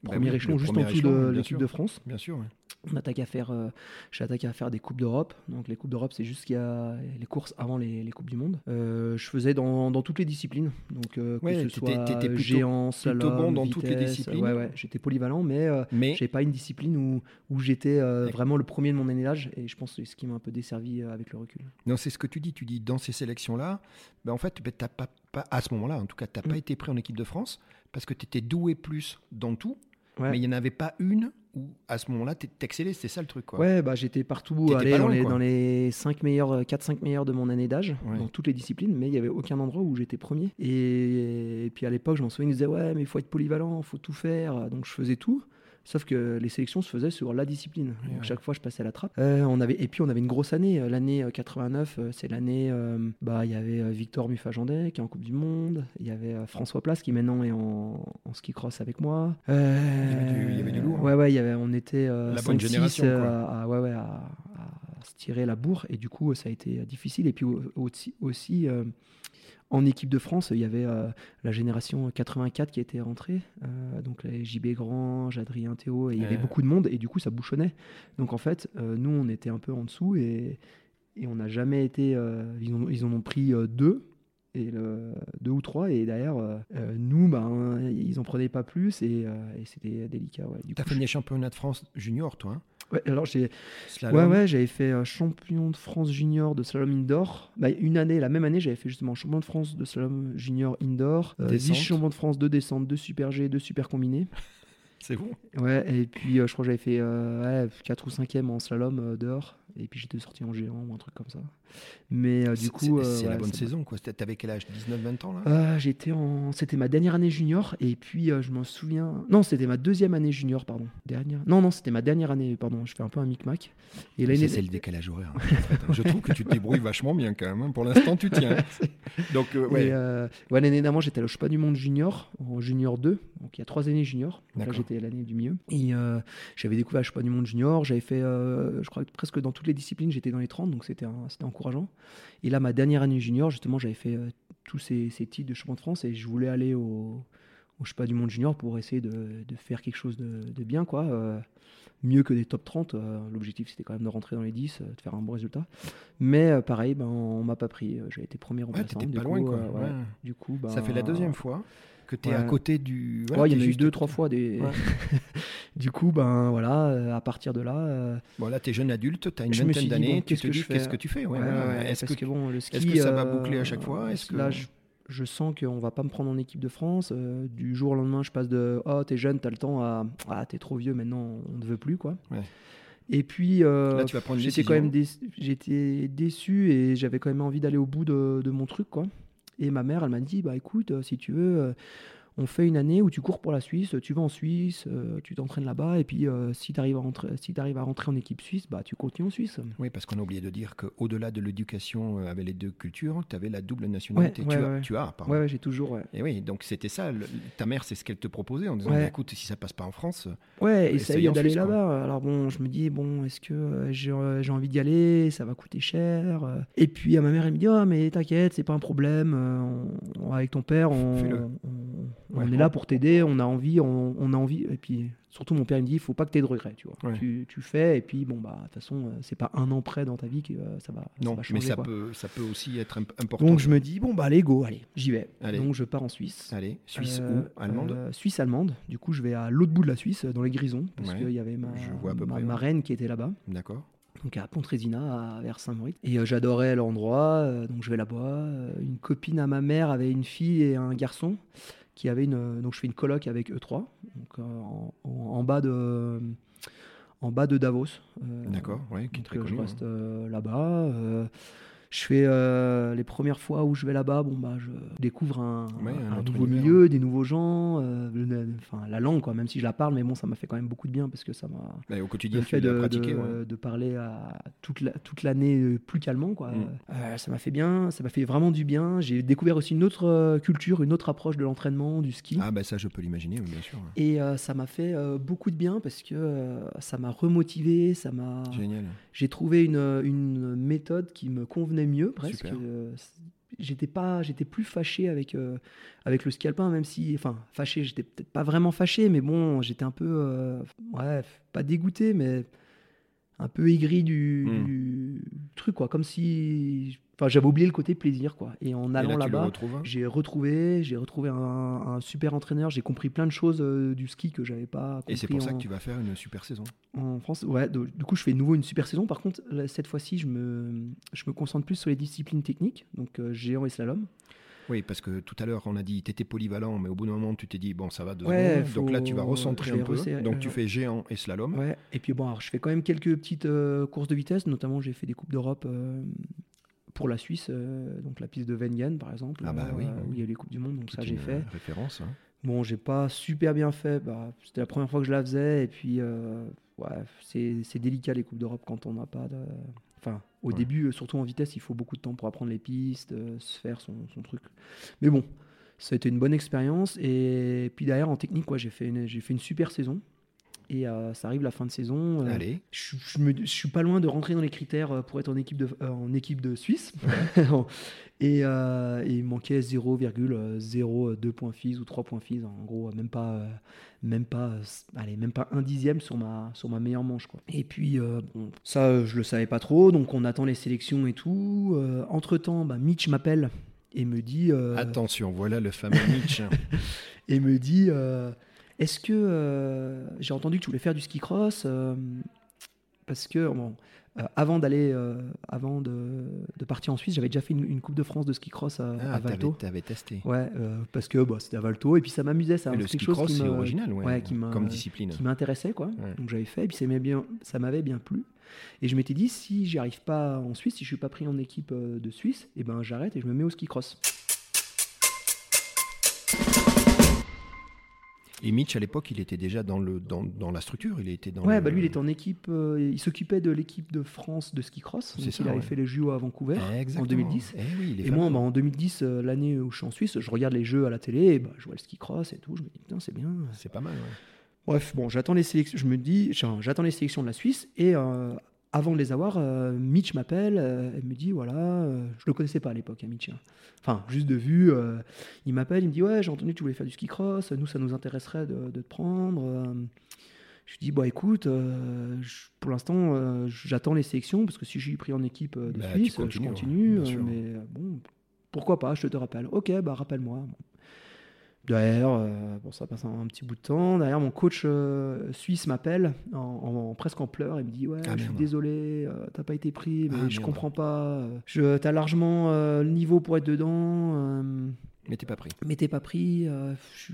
Bah premier oui, échelon le juste premier en dessous échelon, de l'équipe de France. Bien sûr. ouais. On attaque à faire, euh, j'ai attaqué à faire des coupes d'Europe. Donc les coupes d'Europe, c'est juste qu'il y a les courses avant les, les coupes du monde. Euh, je faisais dans, dans toutes les disciplines, donc euh, que Ouais, ce soit t'étais plutôt- géant, slalom, bon dans toutes les disciplines. Ouais, ouais, j'étais polyvalent, mais Mais j'ai pas une discipline où, où j'étais vraiment le premier de mon année d'âge. Et je pense que c'est ce qui m'a un peu desservi avec le recul. non, c'est ce que tu dis. Tu dis dans ces sélections-là, ben, en fait, ben, t'as pas, pas- à ce moment-là, en tout cas, tu n'as pas Mm. été pris en équipe de France parce que tu étais doué plus dans tout, Ouais. mais il n'y en avait pas une où à ce moment-là, tu excellais. C'est ça le truc. Quoi. Ouais, bah, j'étais partout, pas dans, les, dans les 5 meilleurs, 4-5 meilleurs de mon année d'âge, Ouais. dans toutes les disciplines, mais il n'y avait aucun endroit où j'étais premier. Et, et puis à l'époque, je m'en souviens, ils disaient Ouais, mais il faut être polyvalent, il faut tout faire. Donc je faisais tout. Sauf que les sélections se faisaient sur la discipline. Donc chaque fois, je passais à la trappe. on avait, et puis, on avait une grosse année. L'année 89, c'est l'année. bah, il y avait Victor Muffajandet qui est en Coupe du Monde. Il y avait François Place qui maintenant est en, ski cross avec moi. il, y avait du, lourd. Hein. Ouais, ouais, il y avait, on était la bonne génération. À, ouais, ouais, à, se tirer la bourre. Et du coup, ça a été difficile. Et puis aussi, aussi en équipe de France, il y avait euh, la génération 84 qui était rentrée, euh, donc les JB Grand, Adrien Théo, et il y avait beaucoup de monde, et du coup ça bouchonnait. Donc en fait, euh, nous on était un peu en dessous, et, et on n'a jamais été. Ils, en ont pris deux, et le, deux ou trois, et derrière, nous, ben, ils en prenaient pas plus, et, c'était délicat. Ouais. Tu as fait des championnats de France junior, toi hein? Ouais, alors j'ai ouais, ouais, j'avais fait euh, champion de France junior de slalom indoor. Bah, une année, la même année, j'avais fait justement champion de France de slalom junior indoor, euh, champion de France de descente, de super G, de super combiné. C'est bon. Ouais, et puis euh, je crois que j'avais fait 4 euh, ou 5e en slalom dehors. Et puis j'étais sorti en géant ou un truc comme ça. Mais euh, du coup. C'est la bonne saison, quoi. T'avais quel âge? 19-20 ans, là? Euh, J'étais en. C'était ma dernière année junior. Et puis, euh, je m'en souviens. Non, c'était ma deuxième année junior, pardon. Dernière. Non, non, c'était ma dernière année, pardon. Je fais un peu un micmac. Et l'année. C'est le décalage horaire. je trouve que tu te débrouilles vachement bien, quand même. Hein. Pour l'instant, tu tiens. Donc, ouais. ouais l'année d'avant, j'étais au pas du Monde junior, en junior 2. Donc, il y a trois années junior. Donc là, j'étais l'année du milieu. Et j'avais découvert le pas du Monde junior. J'avais fait, je crois, presque dans toutes les disciplines, j'étais dans les 30. Donc, c'était encourageant. Et là, ma dernière année junior, justement, j'avais fait euh, tous ces, titres de champion de France et je voulais aller au, au pas du monde junior pour essayer de, faire quelque chose de, bien, quoi. Euh, mieux que des top 30. Euh, l'objectif, c'était quand même de rentrer dans les 10, de faire un bon résultat. Mais pareil, ben, on m'a pas pris. J'ai été premier remplaçant. Ouais, pas loin, quoi. Du coup, ben, ça fait la deuxième fois que tu es à côté du. il y en a eu deux, trois fois. Des... du coup, ben voilà, euh, à partir de là. Euh, bon, là, tu es jeune adulte, tu as une vingtaine d'années. qu'est-ce que, je fais Qu'est-ce que tu fais? Est-ce que, bon, le ski, est que ça va boucler à chaque fois? Que... Là, je, sens qu'on va pas me prendre en équipe de France. Euh, du jour au lendemain, je passe de Oh, t'es jeune, t'as le temps à Ah, t'es trop vieux, maintenant on ne veut plus. quoi. Et puis, euh, j'étais quand même j'étais déçu et j'avais quand même envie d'aller au bout de, de, mon truc. quoi. Et ma mère, elle m'a dit, bah écoute, euh, si tu veux, euh, on fait une année où tu cours pour la Suisse, tu vas en Suisse, euh, tu t'entraînes là-bas, et puis euh, si tu arrives, à rentrer, si arrives à rentrer en équipe suisse, bah, tu continues en Suisse. Oui, parce qu'on a oublié de dire qu'au-delà de l'éducation euh, avec les deux cultures, tu avais la double nationalité. tu, as, tu, as, pardon. Ouais, j'ai toujours. Et oui, donc c'était ça. ta mère, c'est ce qu'elle te proposait en disant écoute, si ça passe pas en France. Ouais, y d'aller là-bas. Alors bon, je me dis bon, est-ce que j'ai envie d'y aller Ça va coûter cher. Et puis à ma mère, elle me dit oh, mais t'inquiète, c'est pas un problème. avec ton père, on, on est là pour t'aider, on a envie, on, a envie. Et puis surtout, mon père il me dit, il faut pas que tu aies de regrets, tu vois. Tu, fais, et puis bon bah de toute façon, euh, c'est pas un an près dans ta vie que euh, ça va. Non, changer, mais ça peut, ça peut aussi être important. Donc je me dis bon bah allez go, allez, j'y vais. Donc je pars en Suisse. Allez, Suisse euh, où? Allemande? Suisse allemande. Du coup, je vais à l'autre bout de la Suisse, dans les Grisons, parce qu'il y avait ma, ma, reine qui était là-bas. D'accord donc à Pontresina, vers Saint-Maurice. Et j'adorais l'endroit, donc je vais là-bas. une copine à ma mère avait une fille et un garçon qui avait une. Donc je fais une colloque avec E3, donc, euh, en, bas de. En bas de Davos. Euh, D'accord, oui, qui est très connu. Je reste euh, là-bas je fais euh, les premières fois où je vais là-bas, bon bah je découvre un, nouveau milieu, des nouveaux gens, euh, enfin la langue quoi, même si je la parle, mais bon ça m'a fait quand même beaucoup de bien parce que ça m'a. au quotidien, fait de, de, parler à toute la, toute l'année euh, plus calmement quoi. Mm. ça m'a fait bien, ça m'a fait vraiment du bien. J'ai découvert aussi une autre culture, une autre approche de l'entraînement, du ski. Ah bah ça je peux l'imaginer, bien sûr. Et ça m'a fait beaucoup de bien parce que ça m'a remotivé, ça m'a. Génial. J'ai trouvé une, une méthode qui me convenait mieux presque. Euh, j'étais pas, j'étais plus fâché avec euh, avec le ski alpin, même si, enfin, fâché, j'étais peut-être pas vraiment fâché, mais bon, j'étais un peu, bref, euh, pas dégoûté, mais un peu aigri du, hmm. du, truc, quoi, comme si Enfin, j'avais oublié le côté plaisir, quoi. Et en allant là-bas, j'ai retrouvé, j'ai retrouvé un, super entraîneur. J'ai compris plein de choses euh, du ski que j'avais pas. Compris Et c'est pour ça que tu vas faire une super saison. En France, ouais. du coup, je fais de nouveau une super saison. Par contre, cette fois-ci, je me, je me concentre plus sur les disciplines techniques, donc euh, géant et slalom. Oui, parce que tout à l'heure, on a dit tu étais polyvalent, mais au bout d'un moment, tu t'es dit bon, ça va deux ouais, Donc là, tu vas recentrer un peu. Donc tu fais géant et slalom. Ouais. Et puis bon, alors, je fais quand même quelques petites euh, courses de vitesse, notamment j'ai fait des coupes d'Europe pour la Suisse, euh, donc la piste de Wengen par exemple, ah bah oui, euh, où il y a les Coupes du Monde, donc ça j'ai fait. Référence. Hein. Bon, j'ai pas super bien fait. Bah, C'était la première fois que je la faisais. Et puis, euh, ouais, c'est c'est délicat les Coupes d'Europe quand on n'a pas de. Au Ouais. début, euh, surtout en vitesse, il faut beaucoup de temps pour apprendre les pistes, euh, se faire son, son truc. Mais bon, ça a été une bonne expérience. Et puis derrière, en technique, quoi, j'ai fait, une- j'ai fait une super saison. Et euh, ça arrive la fin de saison. euh, Allez. je, je me- je suis pas loin de rentrer dans les critères euh, pour être en équipe de, euh, en équipe de Suisse. et, et il manquait 0,02 points FIS ou 3 points FIS. En gros, même pas, même pas, allez, même pas un dixième sur ma, sur ma meilleure manche. Quoi. Et puis, bon, ça, je le savais pas trop. Donc, on attend les sélections et tout. entre temps, Mitch m'appelle et me dit. Attention, voilà le fameux Mitch. et me dit Est-ce que euh, j'ai entendu que tu voulais faire du ski cross euh, Parce que bon, euh, avant d'aller, avant de, de partir en Suisse, j'avais déjà fait une, une Coupe de France de ski cross à, Ah, à Valto. t'avais testé. Ouais, parce que bah, c'était à Valto et puis ça m'amusait. Ça, Et le ski quelque chose cross, qui me- original, ouais, ouais, qui m'a- comme discipline. qui m'intéressait quoi. Ouais. Donc j'avais fait et puis ça m'avait bien, ça m'avait bien plu. Et je m'étais dit si j'y arrive pas en Suisse, si je suis pas pris en équipe de Suisse, et ben j'arrête et je me mets au ski cross. Et Mitch, à l'époque, il était déjà dans, le, dans, dans la structure. Il était dans Ouais, le- bah lui il était en équipe, euh, il s'occupait de l'équipe de France de ski cross. C'est Donc ça, il avait ouais. fait les JO à Vancouver. Exactement. 2010. Eh oui, Et moi, bah, en 2010, euh, l'année où je suis en Suisse, je regarde les jeux à la télé, et bah, je vois le ski cross et tout. Je me dis, putain, c'est bien. c'est pas mal. ouais. Bref, bon, j'attends les sélections. Je me dis, j'attends les sélections de la Suisse et euh, avant de les avoir, euh, Mitch m'appelle. euh, elle me dit, voilà, euh, je le connaissais pas à l'époque, hein, Mitch. hein. Enfin, juste de vue. euh, il m'appelle, il me dit, ouais, j'ai entendu que tu voulais faire du ski cross. Nous, ça nous intéresserait de, de te prendre. euh. je lui dis, bah écoute, je- pour l'instant, j'attends les sélections parce que si je suis pris en équipe de Bah, Suisse, je ouais, continue. mais bon, pourquoi pas, je te rappelle. Ok, bah rappelle-moi. Bon. Derrière, euh, bon, ça passe un, un petit bout de temps. Derrière, mon coach euh, suisse m'appelle, en, en- presque en pleurs. Il me dit Ouais, Ah, je suis désolé, euh, t'as pas été pris, mais Ah, je merde. comprends pas. Je, t'as largement le niveau pour être dedans, Mais t'es pas pris. mais t'es pas pris. je suis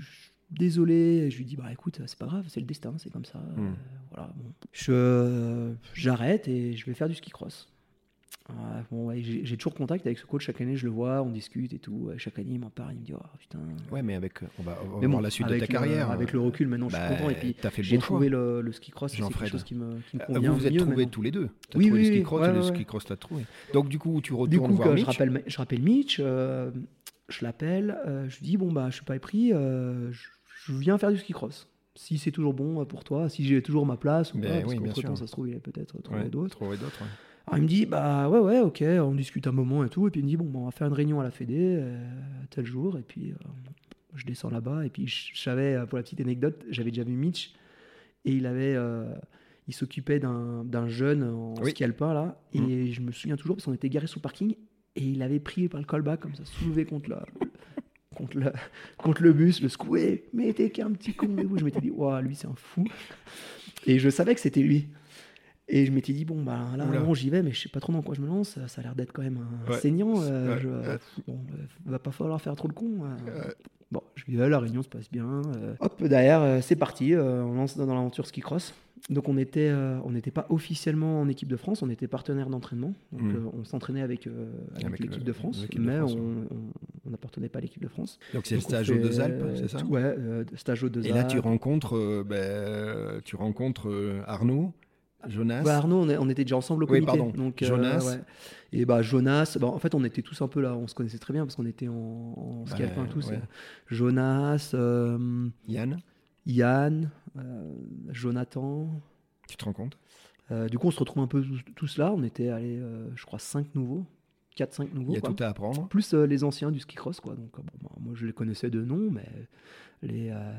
désolé. Et je lui dis Bah écoute, c'est pas grave, c'est le destin, c'est comme ça. Hmm. voilà, bon. Je, j'arrête et je vais faire du ski cross. Ouais, bon, ouais, j'ai, toujours contact avec ce coach chaque année, je le vois, on discute et tout. Chaque année, il m'en parle, il me dit Oh putain. Ouais, mais avec, on va, on va Mais bon, voir la suite de ta le- carrière. Avec le recul, maintenant, je Bah, suis content. Et puis, t'as fait le j'ai bon trouvé le, le ski cross, c'est quelque chose qui me, qui me Euh, convient Vous vous êtes mieux trouvés tous les deux. T'as Oui, trouvé oui, le ski cross ouais, et le ski cross t'as trouvé. Donc du coup, tu Du retournes coup, voir que Mitch. je, rappelle, je rappelle Mitch, euh, je l'appelle, euh, je lui dis Bon, bah, je suis pas pris, euh, je, je viens faire du ski cross. Si c'est toujours bon euh, pour toi, si j'ai toujours ma place ou Ben pas, parce oui, qu'entre temps, ça se trouve, il a peut-être trouvé Ouais, d'autres. trouver d'autres. ouais. Alors il me dit bah ouais ouais ok on discute un moment et tout et puis il me dit bon bah, on va faire une réunion à la Fédé euh, tel jour et puis euh, je descends là-bas et puis je, je savais euh, pour la petite anecdote j'avais déjà vu Mitch et il avait euh, il s'occupait d'un jeune en Oui. ski alpin là et Mhm. je me souviens toujours parce qu'on était garé sur le parking et il avait pris par le callback comme ça soulevé contre la contre le, contre le bus, le secoué, mais t'es qu'un petit con. tout. Je m'étais dit, waouh, lui c'est un fou. Et je savais que c'était lui. Et je m'étais dit, bon, bah là, j'y vais, mais je sais pas trop dans quoi je me lance. Ça a l'air d'être quand même un Ouais. saignant. euh, Ouais, je- bon, euh, va pas falloir faire trop le con. euh. Ouais. Bon, je vais la réunion se passe bien. euh. Hop, derrière, euh, c'est parti. euh, on lance dans l'aventure ski cross. Donc on était, euh, on n'était pas officiellement en équipe de France, on était partenaire d'entraînement. Donc Mm. euh, on s'entraînait avec, euh, avec, Avec l'équipe de France, l'équipe de mais France, on- n'appartenait pas à l'équipe de France. Donc c'est le stage aux deux Alpes, euh, c'est ça? Tout- Ouais, euh, stage aux deux Et là, Alpes. tu rencontres, euh, ben, euh, tu rencontres euh, Arnaud, Jonas. Bah, Arnaud, on, était déjà ensemble au Oui, comité. pardon. Donc, euh, Jonas. ouais. Et bah Jonas, bah, en fait on était tous un peu là, on se connaissait très bien parce qu'on était en, en ski Ouais, alpin tous. ouais. Jonas, euh, Yann, Yann, euh, Jonathan. tu te rends compte? Euh, du coup on se retrouve un peu tous, tous là, on était allés, euh, je crois, 5 nouveaux, 4-5 nouveaux. Il y a quoi. tout à apprendre. Plus euh, les anciens du ski cross, quoi. Donc, euh, bon, bah, moi, je les connaissais de nom, mais les, euh,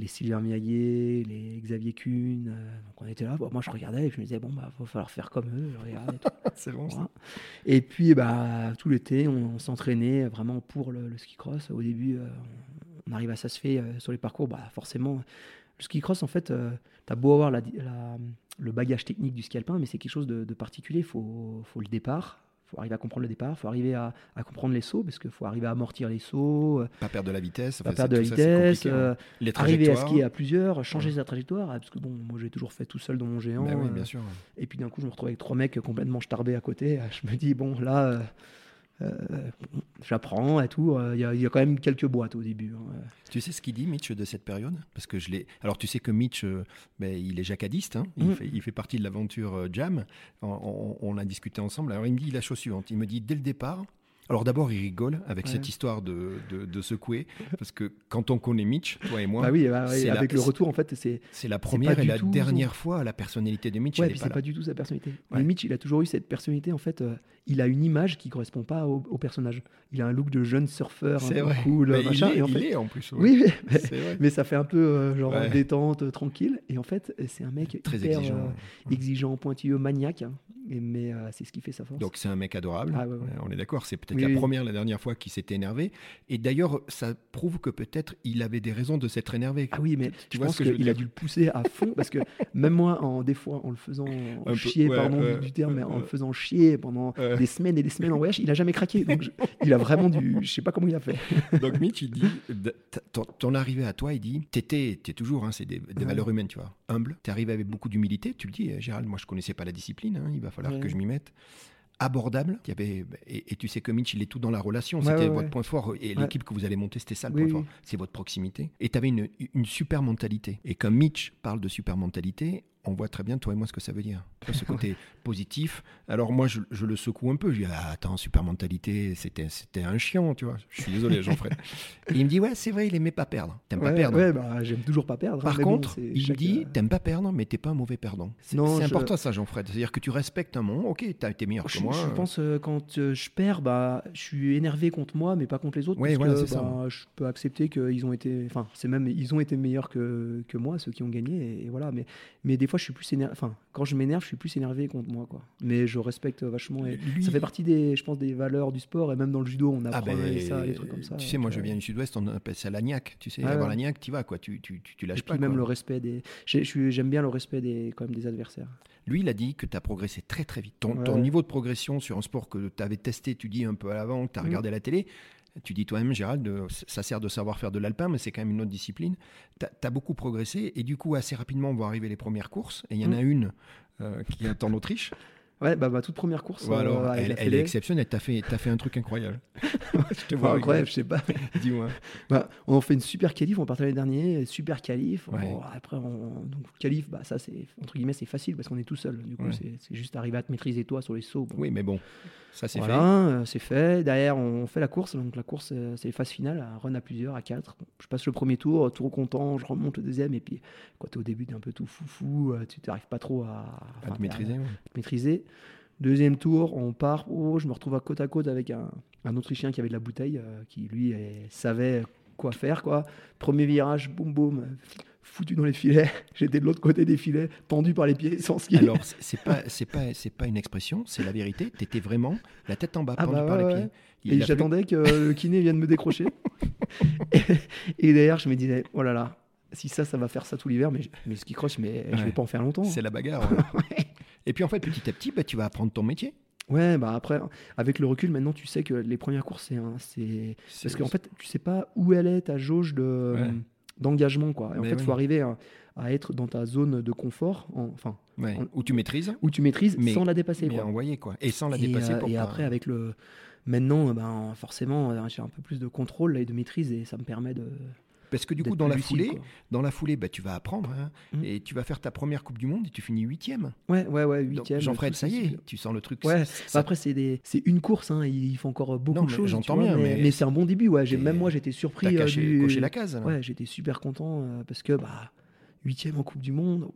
les Sylvain Miaillet, les Xavier Kuhn, euh, donc on était là. Bon, moi, je regardais et je me disais, bon, bah, va falloir faire comme eux. je regardais c'est bon Voilà. Et puis, bah, tout l'été, on, on s'entraînait vraiment pour le, le ski cross. Au début, euh, on arrive à s'assfer euh, sur les parcours, bah, forcément. Le ski cross, en fait, tu as beau avoir la- la- le bagage technique du ski alpin, mais c'est quelque chose de, de particulier. Il faut, faut le départ, faut arriver à comprendre le départ, il faut arriver à, à comprendre les sauts, parce qu'il faut arriver à amortir les sauts, euh, Pas perdre de la vitesse. pas perdre de la ça, vitesse, compliqué, hein. euh, Les arriver à skier à plusieurs, changer Ouais. sa trajectoire, parce que bon, moi j'ai toujours fait tout seul dans mon géant. Bah oui, euh, bien sûr. et puis d'un coup, je me retrouve avec trois mecs complètement starbés à côté. Je me dis, bon, là, euh, j'apprends et tout. Il y, a, y, a quand même quelques boîtes au début. Hein, tu sais ce qu'il dit, Mitch, de cette période? Parce que je l'ai. Alors, tu sais que Mitch, ben, il est jacadiste. Hein. il, mm. fait, il, fait, partie de l'aventure Jam. On, on, a discuté ensemble. Alors, il me dit la chose suivante. Il me dit dès le départ, alors d'abord, il rigole avec cette histoire de, de, secouer, parce que quand on connaît Mitch, toi et moi, bah oui, bah avec le retour, en fait, c'est c'est la première et la dernière fois la personnalité de Mitch. Ouais, c'est pas, du tout sa personnalité. Mais Mitch, il a toujours eu cette personnalité. En fait, euh, il a une image qui correspond pas au, personnage. Il a un look de jeune surfeur, un peu cool, machin. Il est, et en, fait, en plus. Oui, mais, ça fait un peu euh, genre détente, euh, tranquille. Et en fait, c'est un mec très hyper, exigeant, exigeant, pointilleux, maniaque. Hein. Et, mais c'est ce qui fait sa force. Donc c'est un mec adorable. Ah, on est d'accord. C'est peut-être la première, la dernière fois qu'il s'était énervé. Et d'ailleurs, ça prouve que peut-être il avait des raisons de s'être énervé. Ah oui, mais tu je pense qu'il a dû le pousser à fond parce que même moi, en, des fois, en le faisant chier, pardon du terme, mais en le faisant chier pendant des semaines et des semaines en voyage, il a jamais craqué. Donc il a vraiment dû. Je sais pas comment il a fait. donc Mitch, il dit ton, arrivée à toi, il dit t'étais, t'es toujours, hein, c'est des, valeurs humaines, tu vois, humble. T'es arrivé avec beaucoup d'humilité. Tu le dis, Gérald, moi je connaissais pas la discipline. Hein, il va falloir que je m'y mette abordable. Il y avait, et, tu sais que Mitch, il est tout dans la relation. C'était votre point fort. Et l'équipe que vous allez monter, c'était ça le point fort. C'est votre proximité. Et tu avais une, une, super mentalité. Et comme Mitch parle de super mentalité, on voit très bien, toi et moi, ce que ça veut dire. Ce côté positif. Alors moi, je, le secoue un peu. Je dis, ah, attends, super mentalité, c'était, c'était un chiant, tu vois. Je suis désolé, Jean-Fred. et il me dit, ouais, c'est vrai, il aimait pas perdre. T'aimes pas perdre. Ouais, bah, j'aime toujours pas perdre. Par contre, il me dit, t'aimes pas perdre, mais t'es pas un mauvais perdant. C'est, important ça, Jean-Fred. C'est-à-dire que tu respectes un moment. Ok, t'as été meilleur que moi. Je pense euh, quand euh, je perds, bah, je suis énervé contre moi, mais pas contre les autres. Ouais, parce que, bah, je peux accepter qu'ils ont été, enfin, c'est même, ils ont été meilleurs que, que moi, ceux qui ont gagné. Et, voilà. Mais, mais des fois, je suis plus énervé. Enfin, quand je m'énerve, je suis plus énervé contre moi, quoi. Mais je respecte vachement. Et ça fait partie des, je pense, des valeurs du sport. Et même dans le judo, on apprend ah ben, ça, des trucs comme ça. Tu sais, moi, je viens du Sud-Ouest, on appelle ça l'agnac. Tu sais, avoir l'agnac, tu vas, quoi. Tu, tu, tu, lâches et pas. même le respect des. J'aime bien le respect des, quand même, des adversaires. Lui, il a dit que tu as progressé très très vite. Ton, ton, niveau de progression sur un sport que tu avais testé, tu dis un peu à l'avant, que tu as mm. regardé à la télé, tu dis toi-même, Gérald, ça sert de savoir faire de l'alpin, mais c'est quand même une autre discipline. Tu as, beaucoup progressé et du coup, assez rapidement, vont arriver les premières courses. Et il y en a mm. une euh, qui est en Autriche. Ouais, bah, ma toute première course. Euh, elle, est exceptionnelle. Tu as fait, as fait un truc incroyable. je te vois incroyable, je sais pas. Dis-moi. Bah, on a fait une super qualif. On partait l'année dernière, super qualif. après, on, donc qualif, bah, ça, c'est entre guillemets, c'est facile parce qu'on est tout seul. Du coup, c'est juste arriver à te maîtriser toi sur les sauts. Oui, mais bon, ça c'est fait. Euh, c'est fait. Derrière, on fait la course. Donc la course, euh, c'est les phases finales, à run à plusieurs, à quatre. Je passe le premier tour, tout content. Je remonte le deuxième. Et puis, quand tu es au début, tu es un peu tout foufou. Tu n'arrives pas trop à, à te maîtriser. maîtriser. Deuxième tour, on part. Oh, je me retrouve à côte à côte avec un, un Autrichien qui avait de la bouteille, euh, qui lui savait quoi faire. quoi. Premier virage, boum boum, foutu dans les filets. J'étais de l'autre côté des filets, pendu par les pieds, sans ski. Alors, c'est pas, c'est pas, c'est pas une expression, c'est la vérité. Tu étais vraiment la tête en bas, ah pendu bah par les pieds. et j'attendais que le kiné vienne me décrocher. et, et derrière, je me disais, oh là là, si ça, ça va faire ça tout l'hiver, mais, mais ski croche, mais je vais pas en faire longtemps. C'est la bagarre. Et puis en fait, petit à petit, bah, tu vas apprendre ton métier. Ouais, bah après, avec le recul, maintenant, tu sais que les premières courses, c'est. Parce qu'en fait, tu sais pas où elle est ta jauge de. d'engagement quoi. Et en fait, il faut arriver à, être dans ta zone de confort, enfin, où tu maîtrises, où tu maîtrises, mais, sans la dépasser. Mais envoyer quoi, et sans la dépasser. Euh, et après, avec le, maintenant, ben forcément, j'ai un peu plus de contrôle et de maîtrise, et ça me permet de, parce que du coup, dans la, foulée, dans la foulée, bah, tu vas apprendre hein, mm. et tu vas faire ta première Coupe du Monde et tu finis huitième. Ouais, ouais, ouais, huitième. Jean-Fred, ça y est, tu sens le truc. Ouais. Après, c'est des... une course, hein, il faut encore beaucoup de choses. J'entends bien, mais, c'est un bon début. Ouais. Même moi, j'étais surpris. T'as euh, coché la case. Ouais, j'étais super content euh, parce que bah huitième en Coupe du Monde,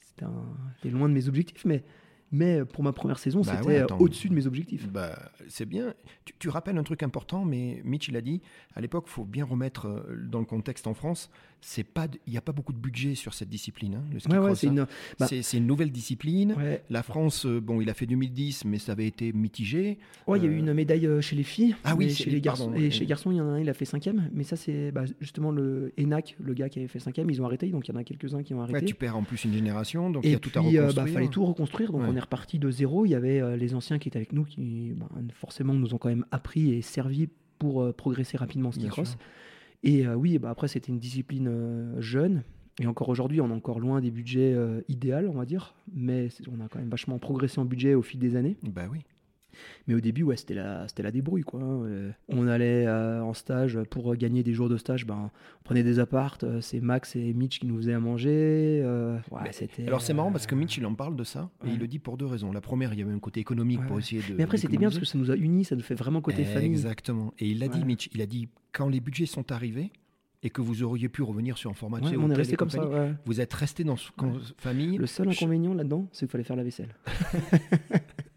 c'était loin de mes objectifs, mais mais pour ma première saison, bah c'était au-dessus de mes objectifs. Bah, c'est bien. Tu, rappelles un truc important, mais Mitch, il a dit, à l'époque, il faut bien remettre euh, dans le contexte en France, c'est pas, il n'y a pas beaucoup de budget sur cette discipline, hein, le ski cross. Hein. Bah c'est une, nouvelle discipline. La France, euh, bon, il a fait 2010, mais ça avait été mitigé. Ouais, il y a eu une médaille euh, chez les filles. Ah oui, chez les garçons. et chez les garçons, il y en a un, il a fait cinquième. Mais ça, c'est bah, justement le ENAC, le gars qui avait fait cinquième. Ils ont arrêté, donc il y en a quelques-uns qui ont arrêté. tu perds en plus une génération, donc il y a tout à reconstruire. bah, fallait tout reconstruire, donc on est reparti de zéro. Il y avait les anciens qui étaient avec nous, qui forcément nous ont quand même appris et servi pour progresser rapidement en ski cross. Et euh, oui, bah après, c'était une discipline euh, jeune. Et encore aujourd'hui, on est encore loin des budgets euh, idéaux, on va dire. Mais on a quand même vachement progressé en budget au fil des années. Bah oui. Mais au début, ouais, c'était la, c'était la débrouille, quoi. hein. Euh, On allait euh, en stage pour gagner des jours de stage. Ben, on prenait des appartes. euh, C'est Max et Mitch qui nous faisaient à manger. euh, ouais, c'était. Alors c'est marrant parce que euh, Mitch il en parle de ça et ouais. il le dit pour deux raisons. La première, il y avait un côté économique Ouais, pour ouais. essayer de. Mais après, c'était bien parce que ça nous a unis. Ça nous fait vraiment côté famille. Exactement. Et il l'a dit, Ouais. Mitch. Il a dit quand les budgets sont arrivés et que vous auriez pu revenir sur un format. Ouais, on est hôtel et resté comme ça. compagnie, ouais. Vous êtes resté dans ce con- famille. Le seul inconvénient là-dedans, c'est qu'il fallait faire la vaisselle.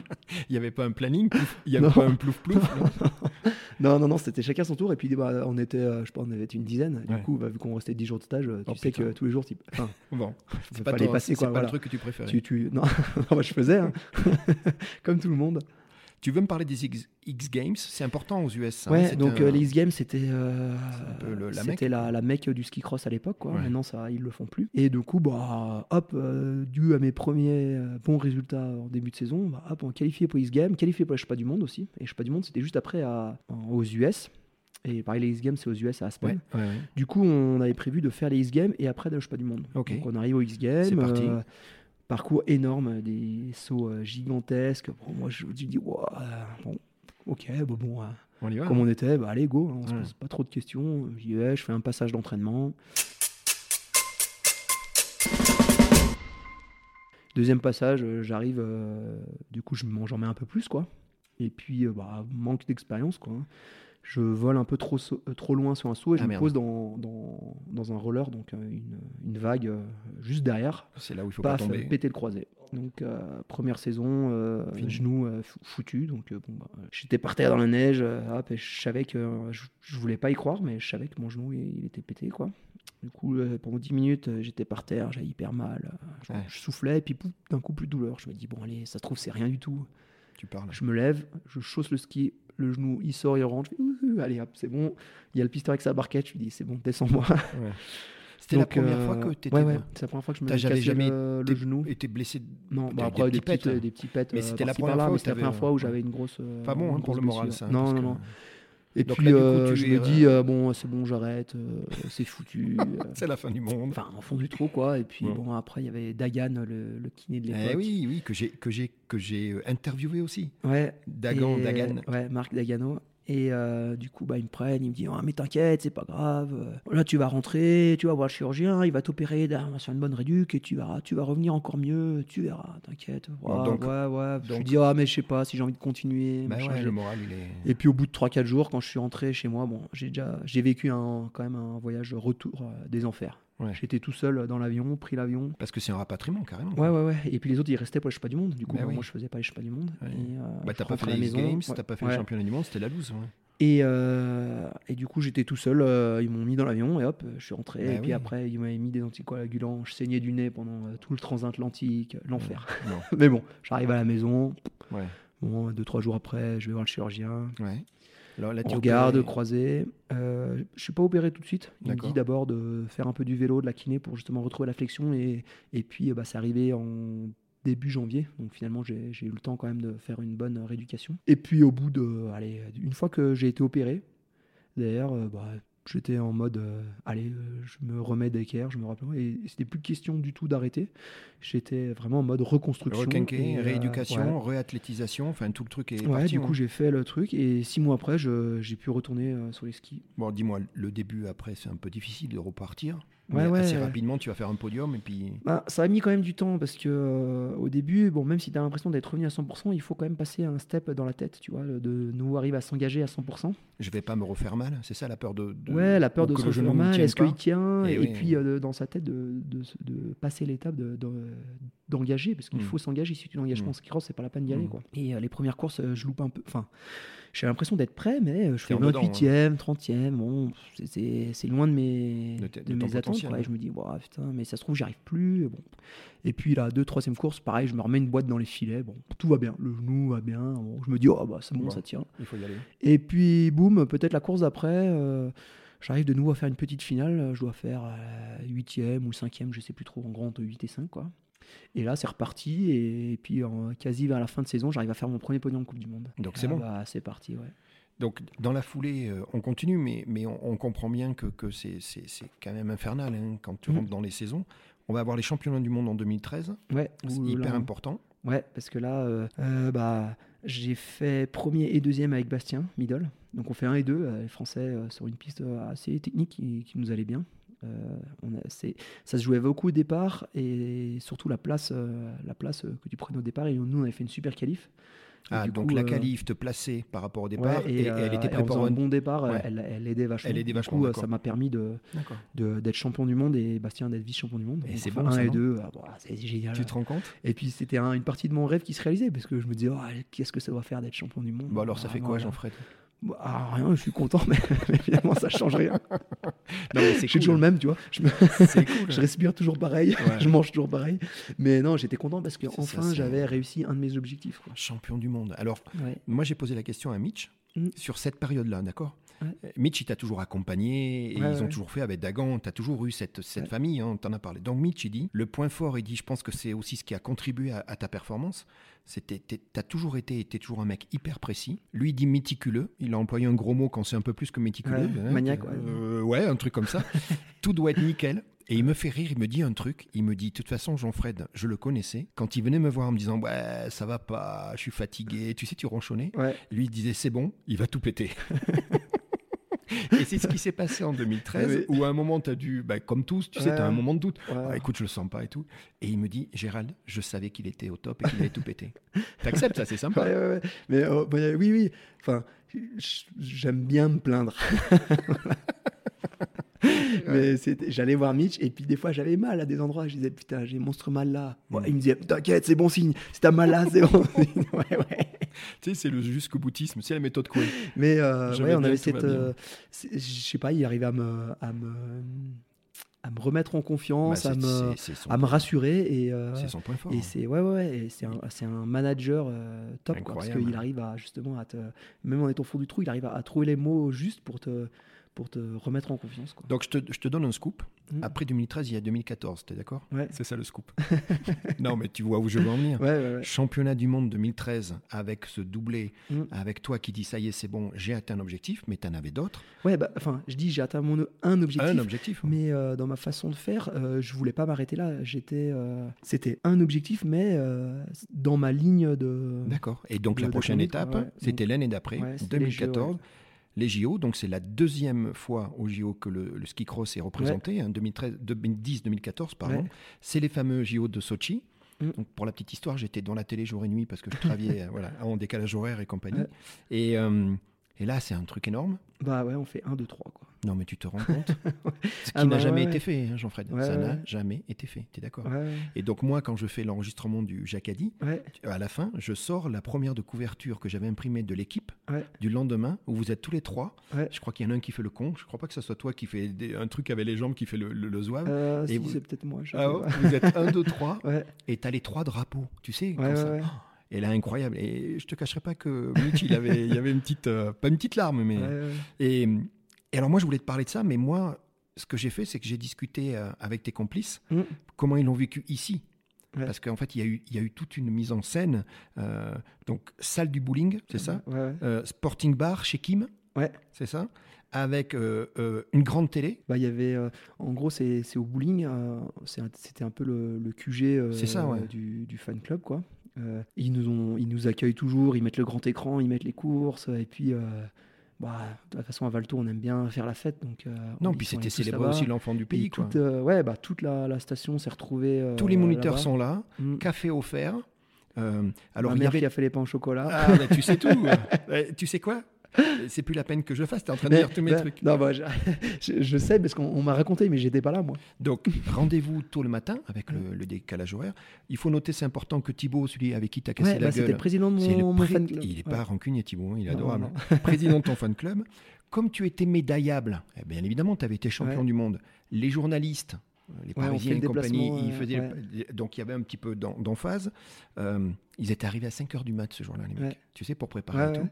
Il n'y avait pas un planning. Il n'y avait Non. pas un plouf plouf. non Non, non, c'était chacun son tour. Et puis, bah, on était, euh, je sais pas, on avait une dizaine. Du Ouais. coup, bah, vu qu'on restait 10 jours de stage, euh, tu Oh, sais putain. que tous les jours, tu... Enfin, bon, pas les passer, c'est pas voilà. le truc que tu préférais. Tu, tu... Non, Non, bah, je faisais, hein. comme tout le monde. Tu veux me parler des X, X Games? C'est important aux US. hein, Ouais, donc un- euh, les X Games, c'était euh, la mecque du ski cross à l'époque. quoi. Ouais. Maintenant, ça, ils le font plus. Et du coup, bah, hop, euh, dû à mes premiers bons résultats en début de saison, bah, hop, on qualifié pour X Games, qualifié pour les Championnats du Monde aussi. Et les Championnats du Monde, c'était juste après à, aux US. Et pareil, les X Games, c'est aux US à Aspen. Ouais, ouais, ouais. Du coup, on avait prévu de faire les X Games et après, le Championnat du Monde. Donc, on arrive aux X Games. C'est parti. euh, parcours énorme, des sauts euh, gigantesques. Bon, moi, je me dis, wow, bon, ok, bon, bon, euh, On y va. comme on était, bah, allez, go, hein, on se Ouais. pose pas trop de questions. J'y vais, je fais un passage d'entraînement. Deuxième passage, euh, j'arrive, euh, du coup, je m'en j'en mets un peu plus, quoi. Et puis, euh, bah, manque d'expérience, quoi. Je vole un peu trop, euh, trop loin sur un saut et je Ah, me merde. pose dans, dans, dans un roller, donc euh, une, une vague euh, juste derrière. C'est là où il faut pas Paf, tomber. péter le croisé. Donc, première saison, genou fou- foutu. Donc, bon, bah, j'étais par terre dans la neige. hop, et je savais que je, je voulais pas y croire, mais je savais que mon genou il, il était pété, quoi. Du coup, pendant 10 minutes, j'étais par terre, j'avais hyper mal. je, Ouais. je soufflais, et puis d'un coup, plus de douleur. Je me dis, bon, allez, ça se trouve, c'est rien du tout. Tu parles. Je me lève, je chausse le ski, le genou, il sort, il rentre. Je fais, allez, hop, c'est bon. Il y a le pisteur avec sa barquette. Je lui dis, c'est bon, descends-moi. Ouais. C'était la première euh, fois que tu étais. Ouais, ouais, c'est la première fois que je me cassé jamais le, le t'es- genou. été blessé. Non, bah après des des, petits petites, pets, euh, des petits pets. Mais euh, c'était la par-ci, première par-là, fois où mais c'était la première fois où j'avais une grosse. Pas bon hein, pour le moral, ça. Non, non, que- non. Et Donc puis là, du coup, euh, tu je me euh, dis, euh, bon, c'est bon, j'arrête, euh, c'est foutu. euh, C'est la fin du monde. Enfin, en fond du trou, quoi. Et puis, Ouais. bon, après, il y avait Dagan, le, le kiné de l'époque. Eh oui, oui, que j'ai que j'ai que j'ai euh, interviewé aussi. Ouais. Dagan, Et- Dagan. Ouais, Marc Dagano. Et euh, du coup, bah, ils me prennent, ils me disent Ah, Mais t'inquiète, c'est pas grave. euh, Là, tu vas rentrer, tu vas voir le chirurgien, il va t'opérer, faire une bonne réduc et tu verras, tu vas revenir encore mieux, tu verras, t'inquiète. Donc- ouais, ouais. je me dis Ah, mais je sais pas si j'ai envie de continuer. Bah ouais, le moral, il est. Et puis au bout de 3-4 jours, quand je suis rentré chez moi, bon, j'ai déjà j'ai vécu un, quand même un voyage retour euh, des enfers. Ouais. J'étais tout seul dans l'avion, pris l'avion. Parce que c'est un rapatriement carrément. Ouais, ouais, ouais. Et puis les autres, ils restaient pour les Championnats du Monde. Du coup, Bah oui. moi, je faisais pas les Championnats du Monde. Ouais. Et, euh, Bah t'as pas fait les. Games, t'as pas fait Ouais. les championnats du monde, c'était la loose. Et, euh, et du coup, j'étais tout seul. euh, ils m'ont mis dans l'avion et hop, je suis rentré. Bah et puis oui. après, ils m'avaient mis des anticoagulants. Je saignais du nez pendant euh, tout le transatlantique. L'enfer. Mais bon, j'arrive à la maison. Ouais. Bon, deux, trois jours après, je vais voir le chirurgien. Ouais. Alors là, On regarde, opéré. croisé. Euh, je suis pas opéré tout de suite. Il me dit d'abord de faire un peu du vélo, de la kiné pour justement retrouver la flexion. Et, et puis, euh, bah, c'est arrivé en début janvier. Donc finalement, j'ai j'ai eu le temps quand même de faire une bonne rééducation. Et puis au bout de, allez, une fois que j'ai été opéré, d'ailleurs, euh, bah, j'étais en mode, euh, allez, euh, je me remets d'équerre, je me rappelle. Et c'était plus question du tout d'arrêter. J'étais vraiment en mode reconstruction. Requinqué, et, euh, rééducation, ouais. réathlétisation, enfin tout le truc est Ouais, parti. du hein. coup, j'ai fait le truc. Et six mois après, j'ai pu retourner sur les skis. Bon, dis-moi, le début après, c'est un peu difficile de repartir. Ouais, ouais, assez rapidement, tu vas faire un podium et puis. Bah, ça a mis quand même du temps parce que euh, au début, bon, même si tu as l'impression d'être revenu à 100%, il faut quand même passer un step dans la tête, tu vois, de nous arriver à s'engager à 100%. Je vais pas me refaire mal, c'est ça la peur de. de- ouais, la peur ou de se refaire mal, est-ce qu'il tient Eh Et, oui. puis euh, dans sa tête de, de, de passer l'étape de- de- d'engager parce qu'il Mm. faut s'engager. Si tu n'engages Mm. pas en cross, c'est pas la peine d'y aller. Mm. Quoi. Et euh, les premières courses, je loupe un peu. Enfin, j'ai l'impression d'être prêt, mais euh, je fais en dedans, 28e, 30e. Bon, c'est- loin de mes, De mes attentes. quoi. Et je me dis, Ouah, putain, mais ça se trouve, j'y arrive plus. Bon. Et puis la deux, troisième course, pareil, je me remets une boîte dans les filets. Bon, tout va bien. Le genou va bien. Bon, je me dis, oh, bah, c'est bon, Bon. ça tient. Il faut y aller. Et puis, boum, peut-être la course d'après, euh, j'arrive de nouveau à faire une petite finale. Je dois faire euh, huitième ou cinquième, je sais plus trop, en grand 8 et 5, quoi. Et là, c'est reparti. Et, puis, en, quasi vers la fin de saison, j'arrive à faire mon premier podium en Coupe du Monde. Donc c'est bon. bah, c'est parti, ouais. Donc, dans la foulée, euh, on continue, mais, mais on, on comprend bien que, que c'est quand même infernal hein, quand tu Mhm. rentres dans les saisons. On va avoir les championnats du monde en 2013. Ouais, C'est hyper là- important. Ouais, parce que là, euh, euh, bah, J'ai fait premier et deuxième avec Bastien, middle. Donc on fait un et deux, les Français sur une piste assez technique qui, qui nous allait bien. Euh, on a- ça se jouait beaucoup au départ et surtout la place, euh, la place euh, que tu prenais au départ. Et nous, on avait fait une super qualif. Ah, donc coup, la qualif te plaçait par rapport au départ ouais, et, et elle était en faisant un bon départ, Ouais. elle, elle aidait vachement. Elle aidait Du vachement, coup, ça m'a permis de, d'être champion du monde et Bastien d'être vice-champion du monde. Et c'est bon, un et deux, ah, bon, c'est génial. Tu te rends compte? Et puis c'était un- une partie de mon rêve qui se réalisait parce que je me disais, oh, qu'est-ce que ça doit faire d'être champion du monde? Bon alors ça fait Ah, quoi voilà. Jean-Fred? Bah, ah, Rien, je suis content, mais, mais finalement ça change rien. Non mais Je suis toujours le même, tu vois. Je, me- C'est cool. je respire toujours pareil, Ouais. je mange toujours pareil. Mais non, j'étais content parce que C'est ça, enfin c'est- j'avais réussi un de mes objectifs. quoi. Champion du monde. Alors Ouais. moi j'ai posé la question à Mitch Mm. sur cette période-là, d'accord? Ouais. Euh, Mitch, il t'a toujours accompagné et ils ont toujours fait avec Dagan. Tu as toujours eu cette, cette famille, hein, on t'en a parlé. Donc Mitch, il dit le point fort, il dit je pense que c'est aussi ce qui a contribué à, à ta performance. T'as toujours été, t'es toujours un mec hyper précis. Lui, il dit méticuleux. Il a employé un gros mot quand c'est un peu plus que méticuleux. Ouais, maniaque, ouais. Euh, ouais, un truc comme ça. Tout doit être nickel. Et il me fait rire, il me dit un truc, il me dit, de toute façon, Jean-Fred, je le connaissais. Quand il venait me voir en me disant, ouais, ça va pas, je suis fatigué, tu sais, tu ronchonnais. Ouais. Lui, il disait, c'est bon, il va tout péter. Et c'est ce qui s'est passé en 2013, Ouais, où à un moment, tu as dû, bah, comme tous, tu sais, tu as un moment de doute. Ouais. Ah, écoute, je le sens pas et tout. Et il me dit, Gérald, je savais qu'il était au top et qu'il allait tout péter. T'acceptes ça, c'est sympa. Mais euh, bah, oui, oui. Enfin, j'aime bien me plaindre. Mais j'allais voir Mitch et puis des fois j'avais mal à des endroits. Je disais putain, j'ai monstre mal là. Ouais, Mm. Il me disait t'inquiète, c'est bon signe. Si t'as mal là, c'est bon signe. Ouais, ouais. Tu sais, c'est le jusqu'au boutisme, c'est la méthode Coué. Mais euh, ouais, on avait cette. euh, je sais pas, il arrivait à me, à me, à me remettre en confiance, Bah, à, me, c'est- c'est son- à me rassurer et. euh, C'est son point fort. et c'est ouais, ouais, c'est un, c'est un manager euh, top quoi, parce qu'il arrive à justement à te même en étant au fond du trou, il arrive à, à trouver les mots justes pour te pour te remettre en confiance quoi. Donc je te, je te donne un scoop. Mm. Après 2013, il y a 2014, t'es d'accord? Ouais. C'est ça le scoop. non, mais tu vois où je veux en venir. Ouais, ouais, ouais. Championnat du monde 2013 avec ce doublé, Mm. avec toi qui dis ça y est, c'est bon, j'ai atteint un objectif, mais t'en avais d'autres. Ouais, bah, enfin, je dis j'ai atteint mon un objectif. Un objectif. Mais euh, dans ma façon de faire, euh, je voulais pas m'arrêter là. J'étais, euh, c'était un objectif, mais euh, dans ma ligne de. D'accord. Et donc de- la prochaine étape, c'était l'année d'après, Ouais, c'était les 2014. JO, ouais. Les JO, donc c'est la deuxième fois aux JO que le, le ski cross est représenté, hein, 2013 2010-2014, pardon. Ouais. C'est les fameux JO de Sochi. Mm. Donc pour la petite histoire, j'étais dans la télé jour et nuit parce que je travaillais voilà, en décalage horaire et compagnie. Ouais. Et, euh, et là, c'est un truc énorme. Bah ouais, on fait 1, 2, 3 quoi. Non, mais tu te rends compte Ce qui Ah n'a bah jamais ouais, été fait, hein, Jean-Fred. Ouais, Ça ouais, n'a jamais été fait. Tu es d'accord Et donc, moi, quand je fais l'enregistrement du Jacadi, à la fin, je sors la première de couverture que j'avais imprimée de l'équipe du lendemain, où vous êtes tous les trois. Je crois qu'il y en a un qui fait le con. Je crois pas que ce soit toi qui fait des- un truc avec les jambes qui fait le, le, le zouave. Euh, Et si, vous- c'est peut-être moi. je Ah pas. vous êtes un, deux, trois, et t'as les trois drapeaux. Tu sais, comme ça. Et là, incroyable. Et je te cacherai pas que Mitch, il avait, il y avait une petite, euh, pas une petite larme, mais. Et, et alors, moi, je voulais te parler de ça, mais moi, ce que j'ai fait, c'est que j'ai discuté euh, avec tes complices, Mm. comment ils l'ont vécu ici. Ouais. Parce qu'en fait, il y, a eu, il y a eu toute une mise en scène. euh, donc, salle du bowling, c'est ça? Ouais, ouais. Euh, Sporting bar chez Kim, Ouais. c'est ça? Avec euh, une grande télé. Bah, il y avait, en gros, c'est au bowling. C'était un peu le, le QG ça, du, du fan club, quoi. Ils, nous ont, ils nous accueillent toujours, ils mettent le grand écran, ils mettent les courses, et puis, bah, de toute façon, à Valto, on aime bien faire la fête. Donc, euh, Non, on- puis c'était célébrer aussi l'enfant du pays. Et quoi. toute, euh, ouais, bah, toute la, la station s'est retrouvée. euh, Tous les moniteurs sont là, Mm. café offert. Alors, Ma il y mère avait qui a fait les pains au chocolat. Ah, bah, tu sais tout. Tu sais quoi? C'est plus la peine que je fasse. T'es en train de Mais- dire tous mes trucs. Non, bah, je, sais parce qu'on on m'a raconté, mais j'étais pas là, moi. Donc, rendez-vous tôt le matin avec le, le décalage horaire. Il faut noter, c'est important que Thibaut, celui avec qui t'as cassé Ouais, la bah, c'était gueule, le président de mon, fan club. Il est Ouais. pas rancunier, Thibaut. hein, il est Non, adorable. non. Président de ton fan club. Comme tu étais médaillable, eh bien évidemment, tu avais été champion Ouais. du monde. Les journalistes, les Parisiens et compagnie, ils euh, faisaient ouais. donc il y avait un petit peu d'emphase. Euh, ils étaient arrivés à 5 h du mat ce jour-là, les mecs. Tu sais, pour préparer tout.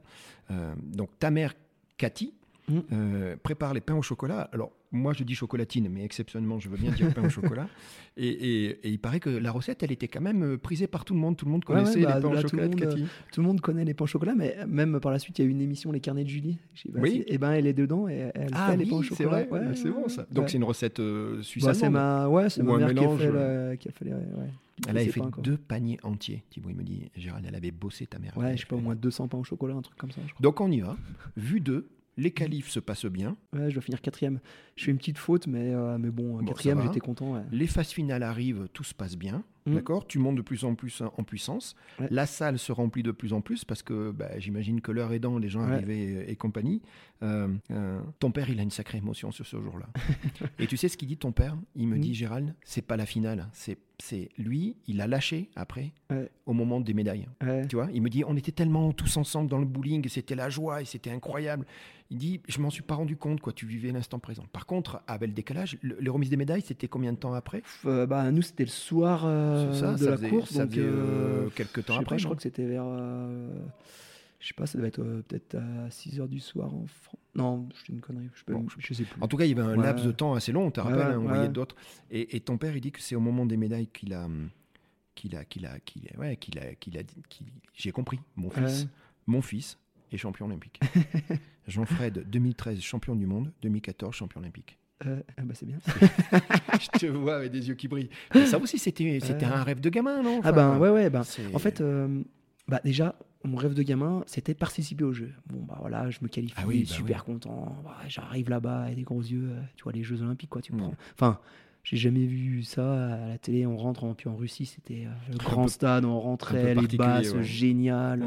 Euh, donc ta mère, Cathy, Mm. euh, prépare les pains au chocolat. Alors, moi, je dis chocolatine, mais exceptionnellement, je veux bien dire pain au chocolat. Et, et- et il paraît que la recette, elle était quand même euh, prisée par tout le monde. Tout le monde Ouais, ouais, connaissait bah, les pains au tout chocolat le de monde, Cathy. Tout le monde connaît les pains au chocolat, mais même par la suite, il y a eu une émission, Les Carnets de Julie. Pas Oui. Et ben, elle est dedans et elle Ah fait les pains au c'est chocolat. vrai, Ouais, c'est ouais, bon ouais. ça. Donc c'est une recette euh, suisse Bah, c'est ma, ouais, c'est ma mère mélange, qui a fait, euh, le- qui a fait les, Elle avait fait deux paniers entiers. Thibaut, il me dit, Gérald, elle avait bossé ta mère. Ouais, je sais pas, au moins 200 pains au chocolat, un truc comme ça. Je crois. Donc on y va. Vu deux, les qualifs se passent bien. Ouais, je dois finir quatrième. Je fais une petite faute, mais, euh, mais bon, quatrième, j'étais content. ouais. Les phases finales arrivent, tout se passe bien. Mm. D'accord? Tu montes de plus en plus en puissance. Ouais. La salle se remplit de plus en plus parce que bah, j'imagine que l'heure aidant, les gens Ouais. arrivaient et compagnie. Euh, euh, ton père, il a une sacrée émotion sur ce jour-là. et tu sais ce qu'il dit, ton père? Il me Mm. dit, Gérald, c'est pas la finale. C'est c'est lui, il a lâché après, Ouais. au moment des médailles. Ouais. Tu vois, il me dit, on était tellement tous ensemble dans le bowling, c'était la joie et c'était incroyable. Il dit, je m'en suis pas rendu compte, quoi. Tu vivais l'instant présent. Par contre, avec le décalage, le- les remises des médailles, c'était combien de temps après? Euh, bah, nous, c'était le soir euh, Ça, de ça la faisait- course. ça donc, euh, euh, quelques temps je après. pas, je crois que c'était vers. euh, je sais pas, ça devait être euh, peut-être à 6h du soir en France. Non, je une connerie. Je, peux, Bon, je, sais plus. En tout cas, il y avait un Ouais. laps de temps assez long, on te Ouais, rappelle, ouais, hein, on voyait d'autres. Et, et ton père, il dit que c'est au moment des médailles qu'il a, qu'il a, qu'il a, qu'il a, ouais, qu'il a, qu'il a, qu'il- j'ai compris. Mon fils, Ouais. mon fils est champion olympique. Jean-Fred, 2013 champion du monde, 2014 champion olympique. Euh, ah bah, c'est bien. Je te vois avec des yeux qui brillent. Mais ça aussi, c'était, c'était Ouais. un rêve de gamin, non? Ah ben ouais, ouais. Ben, c'est- en fait, euh, bah, déjà, mon rêve de gamin, c'était participer au jeu. Bon, bah voilà, je me qualifie, Ah oui, bah super content. Bah, J'arrive là-bas avec des gros yeux, euh, tu vois, les Jeux Olympiques, quoi. Tu Mm. prends. Enfin, j'ai jamais vu ça à la télé. On rentre, en, puis en Russie, c'était euh, le Un grand peu- stade, on rentrait, les basses, ouais. génial. Ouais.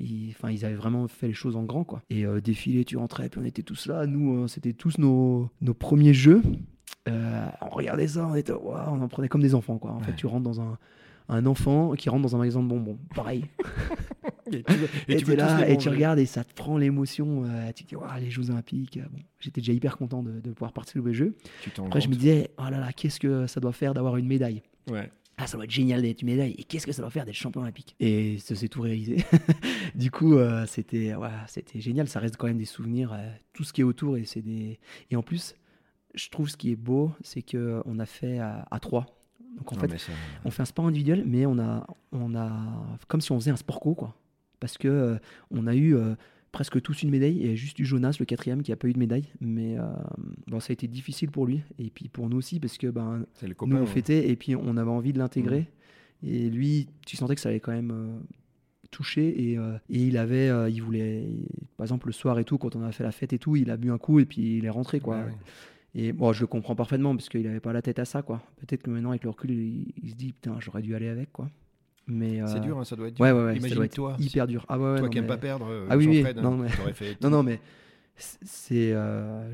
Ils, enfin, ils avaient vraiment fait les choses en grand, quoi. Et euh, défilé, tu rentrais, puis on était tous là. Nous, euh, c'était tous nos, nos premiers jeux. Euh, on regardait ça, on était, on en prenait comme des enfants, quoi. En fait, tu rentres dans un, un enfant qui rentre dans un magasin de bonbons, pareil. Et tu, Et, tu là, tu regardes et ça te prend l'émotion. euh, tu te dis, les Jeux Olympiques. euh, Bon, J'étais déjà hyper content de, de pouvoir participer aux Jeux. Après, je me disais, oh là là, qu'est-ce que ça doit faire d'avoir une médaille. Ouais. Ah, ça doit être génial d'être une médaille. Et qu'est-ce que ça doit faire d'être champion olympique Et ça s'est tout réalisé. du coup, euh, c'était voilà, c'était génial. Ça reste quand même des souvenirs, euh, tout ce qui est autour. Et, c'est des... et en plus, je trouve ce qui est beau, c'est qu'on a fait à, à trois. Donc en Non, fait, ça- on fait un sport individuel, mais on a, on a comme si on faisait un sport co, quoi. Parce que euh, on a eu euh, presque tous une médaille. Il y a juste eu Jonas, le quatrième, qui a pas eu de médaille. Mais euh, bon, ça a été difficile pour lui. Et puis pour nous aussi, parce que ben, nous, on fêtait et puis on avait envie de l'intégrer. Et lui, tu sentais que ça allait quand même euh, toucher. Et, euh, et il avait, il voulait, par exemple, le soir et tout, quand on a fait la fête et tout, il a bu un coup et puis il est rentré, quoi. Ouais, ouais. Et bon, je le comprends parfaitement parce qu'il avait pas la tête à ça, quoi. Peut-être que maintenant, avec le recul, il, il se dit, putain, j'aurais dû aller avec, quoi. Mais C'est euh, dur, hein, ça doit être dur. Ouais, ouais, ouais. ça doit Imagine être toi, hyper dur. Ah ouais, toi non, qui n'aimes mais- pas perdre, euh, Ah oui, oui, non, mais- t'aurais fait Non, non, mais c'est, euh,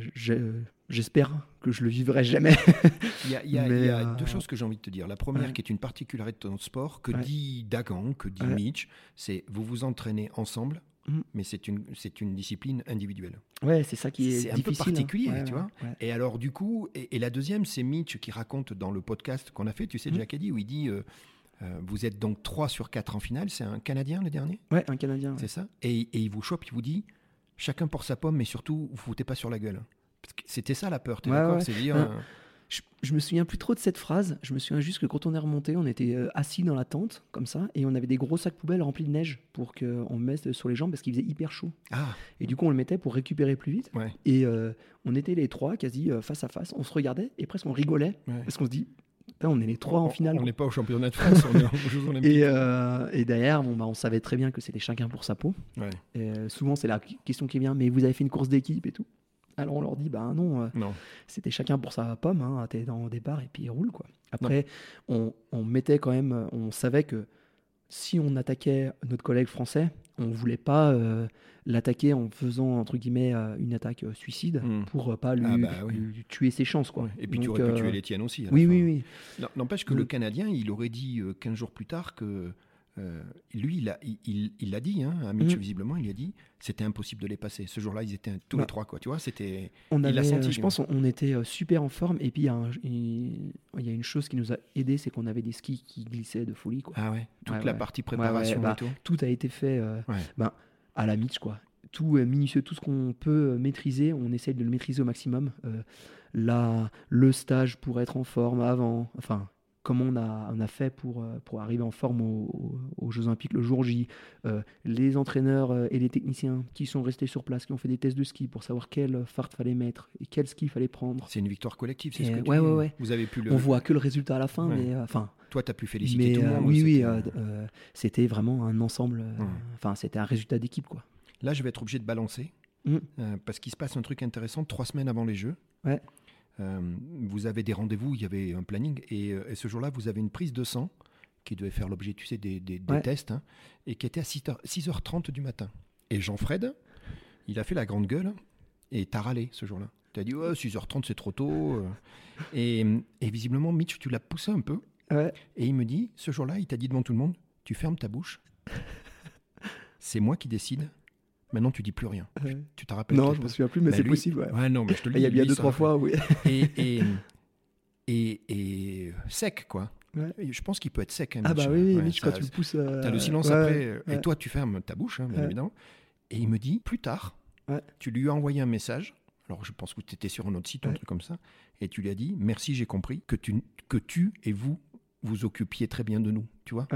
j'espère que je le vivrai jamais. Il y a, il y a- Mais, il y a euh, deux choses que j'ai envie de te dire. La première, qui est une particularité de ton sport, que dit Dagan, que dit. Mitch, c'est vous vous entraînez ensemble, Mhm. mais c'est une, c'est une discipline individuelle. ouais, c'est ça qui est, C'est un peu hein. particulier, Ouais, tu vois. ouais. Et alors, du coup, et, et la deuxième, c'est Mitch qui raconte dans le podcast qu'on a fait, tu sais, Mhm. Jack a dit, où il dit euh, euh, Vous êtes donc 3 sur 4 en finale, c'est un Canadien le dernier? Ouais, un Canadien. ouais. C'est ça? Et, et il vous chope, il vous dit Chacun pour sa pomme, mais surtout, vous foutez pas sur la gueule. C'était ça la peur, t'es Ouais, d'accord ouais. C'est dire. Euh, Je, je me souviens plus trop de cette phrase. Je me souviens juste que quand on est remonté, on était euh, assis dans la tente, comme ça, et on avait des gros sacs poubelles remplis de neige pour qu'on mette sur les jambes parce qu'il faisait hyper chaud. Ah, Et du coup, on le mettait pour récupérer plus vite. ouais. Et euh, on était les trois quasi euh, face à face. On se regardait et presque on rigolait ouais. parce qu'on se dit, putain, on est les trois en finale. On n'est pas au championnat de France, on est aux Jeux Olympiques. Et, euh, et derrière, bon, bah, on savait très bien que c'était chacun pour sa peau. Ouais. Et, euh, souvent, c'est la question qui vient, mais vous avez fait une course d'équipe et tout. Alors on leur dit, bah non, euh, Non. c'était chacun pour sa pomme, hein, t'es dans le départ et puis il roule quoi. Après, on, on mettait quand même, on savait que si on attaquait notre collègue français, on voulait pas euh, l'attaquer en faisant entre guillemets euh, une attaque euh, suicide Hmm. pour euh, pas lui, Ah bah oui. lui tuer ses chances quoi. Ouais. Et puis tu aurais pu tuer les tiennes aussi. la Oui, oui, N'empêche que le Canadien, il aurait dit euh, 15 jours plus tard que. Euh, lui, il l'a il, il- il l'a dit, hein, à Mitch, Mhm. visiblement, il a dit c'était impossible de les passer. Ce jour-là, ils étaient tous Bah. les trois, quoi. Tu vois, c'était. On Il l'a avait, senti, euh, je pense on, était euh, super en forme et puis il y, a un- il il y a une chose qui nous a aidé, c'est qu'on avait des skis qui glissaient de folie quoi. Ah ouais, toute Ouais, la ouais. partie ouais, préparation bah, et tout. Tout a été fait euh, ben, à la Mitch quoi. tout minutieux, tout ce qu'on peut maîtriser, on essaye de le maîtriser au maximum. là, le stage pour être en forme avant, enfin, comment on a, on a fait pour, euh, pour arriver en forme aux, Jeux Olympiques le jour J, euh, les entraîneurs euh, et les techniciens qui sont restés sur place, qui ont fait des tests de ski pour savoir quel fart fallait mettre et quel ski fallait prendre. C'est une victoire collective, c'est ce que ouais, ouais, ouais. Vous avez pu le... On voit que le résultat à la fin, mais enfin. Toi, tu as pu féliciter tout le monde. oui, oui, c'était vraiment un ensemble. Enfin, c'était un résultat d'équipe, quoi. Là, je vais être obligé de balancer. Mmh. parce qu'il se passe un truc intéressant trois semaines avant les Jeux. Ouais. Euh, vous avez des rendez-vous, il y avait un planning, et, euh, ce jour-là, vous avez une prise de sang qui devait faire l'objet, tu sais, des, tests, hein, et qui était à 6h, 30 du matin. Et Jean-Fred, il a fait la grande gueule, et t'as râlé ce jour-là. Tu as dit, 6h30, c'est trop tôt. Euh. Et, visiblement, Mitch, tu l'as poussé un peu. Et il me dit, ce jour-là, il t'a dit devant tout le monde, tu fermes ta bouche. c'est moi qui décide Maintenant, tu dis plus rien. Tu te rappelles Non, je me souviens plus, mais, c'est possible. Ouais. non, mais je te le dis. Il y a bien deux, trois fois, oui. et, et, et, sec, quoi. Je pense qu'il peut être sec. Hein, ah, bah oui, Mitch, quand tu le pousses. Euh... Tu as le silence après. Et toi, tu fermes ta bouche, hein, bien évidemment. Et il me dit, plus tard, tu lui as envoyé un message. Alors, je pense que tu étais sur un autre site, un truc comme ça. Et tu lui as dit, merci, j'ai compris que tu, que tu et vous vous occupiez très bien de nous, tu vois.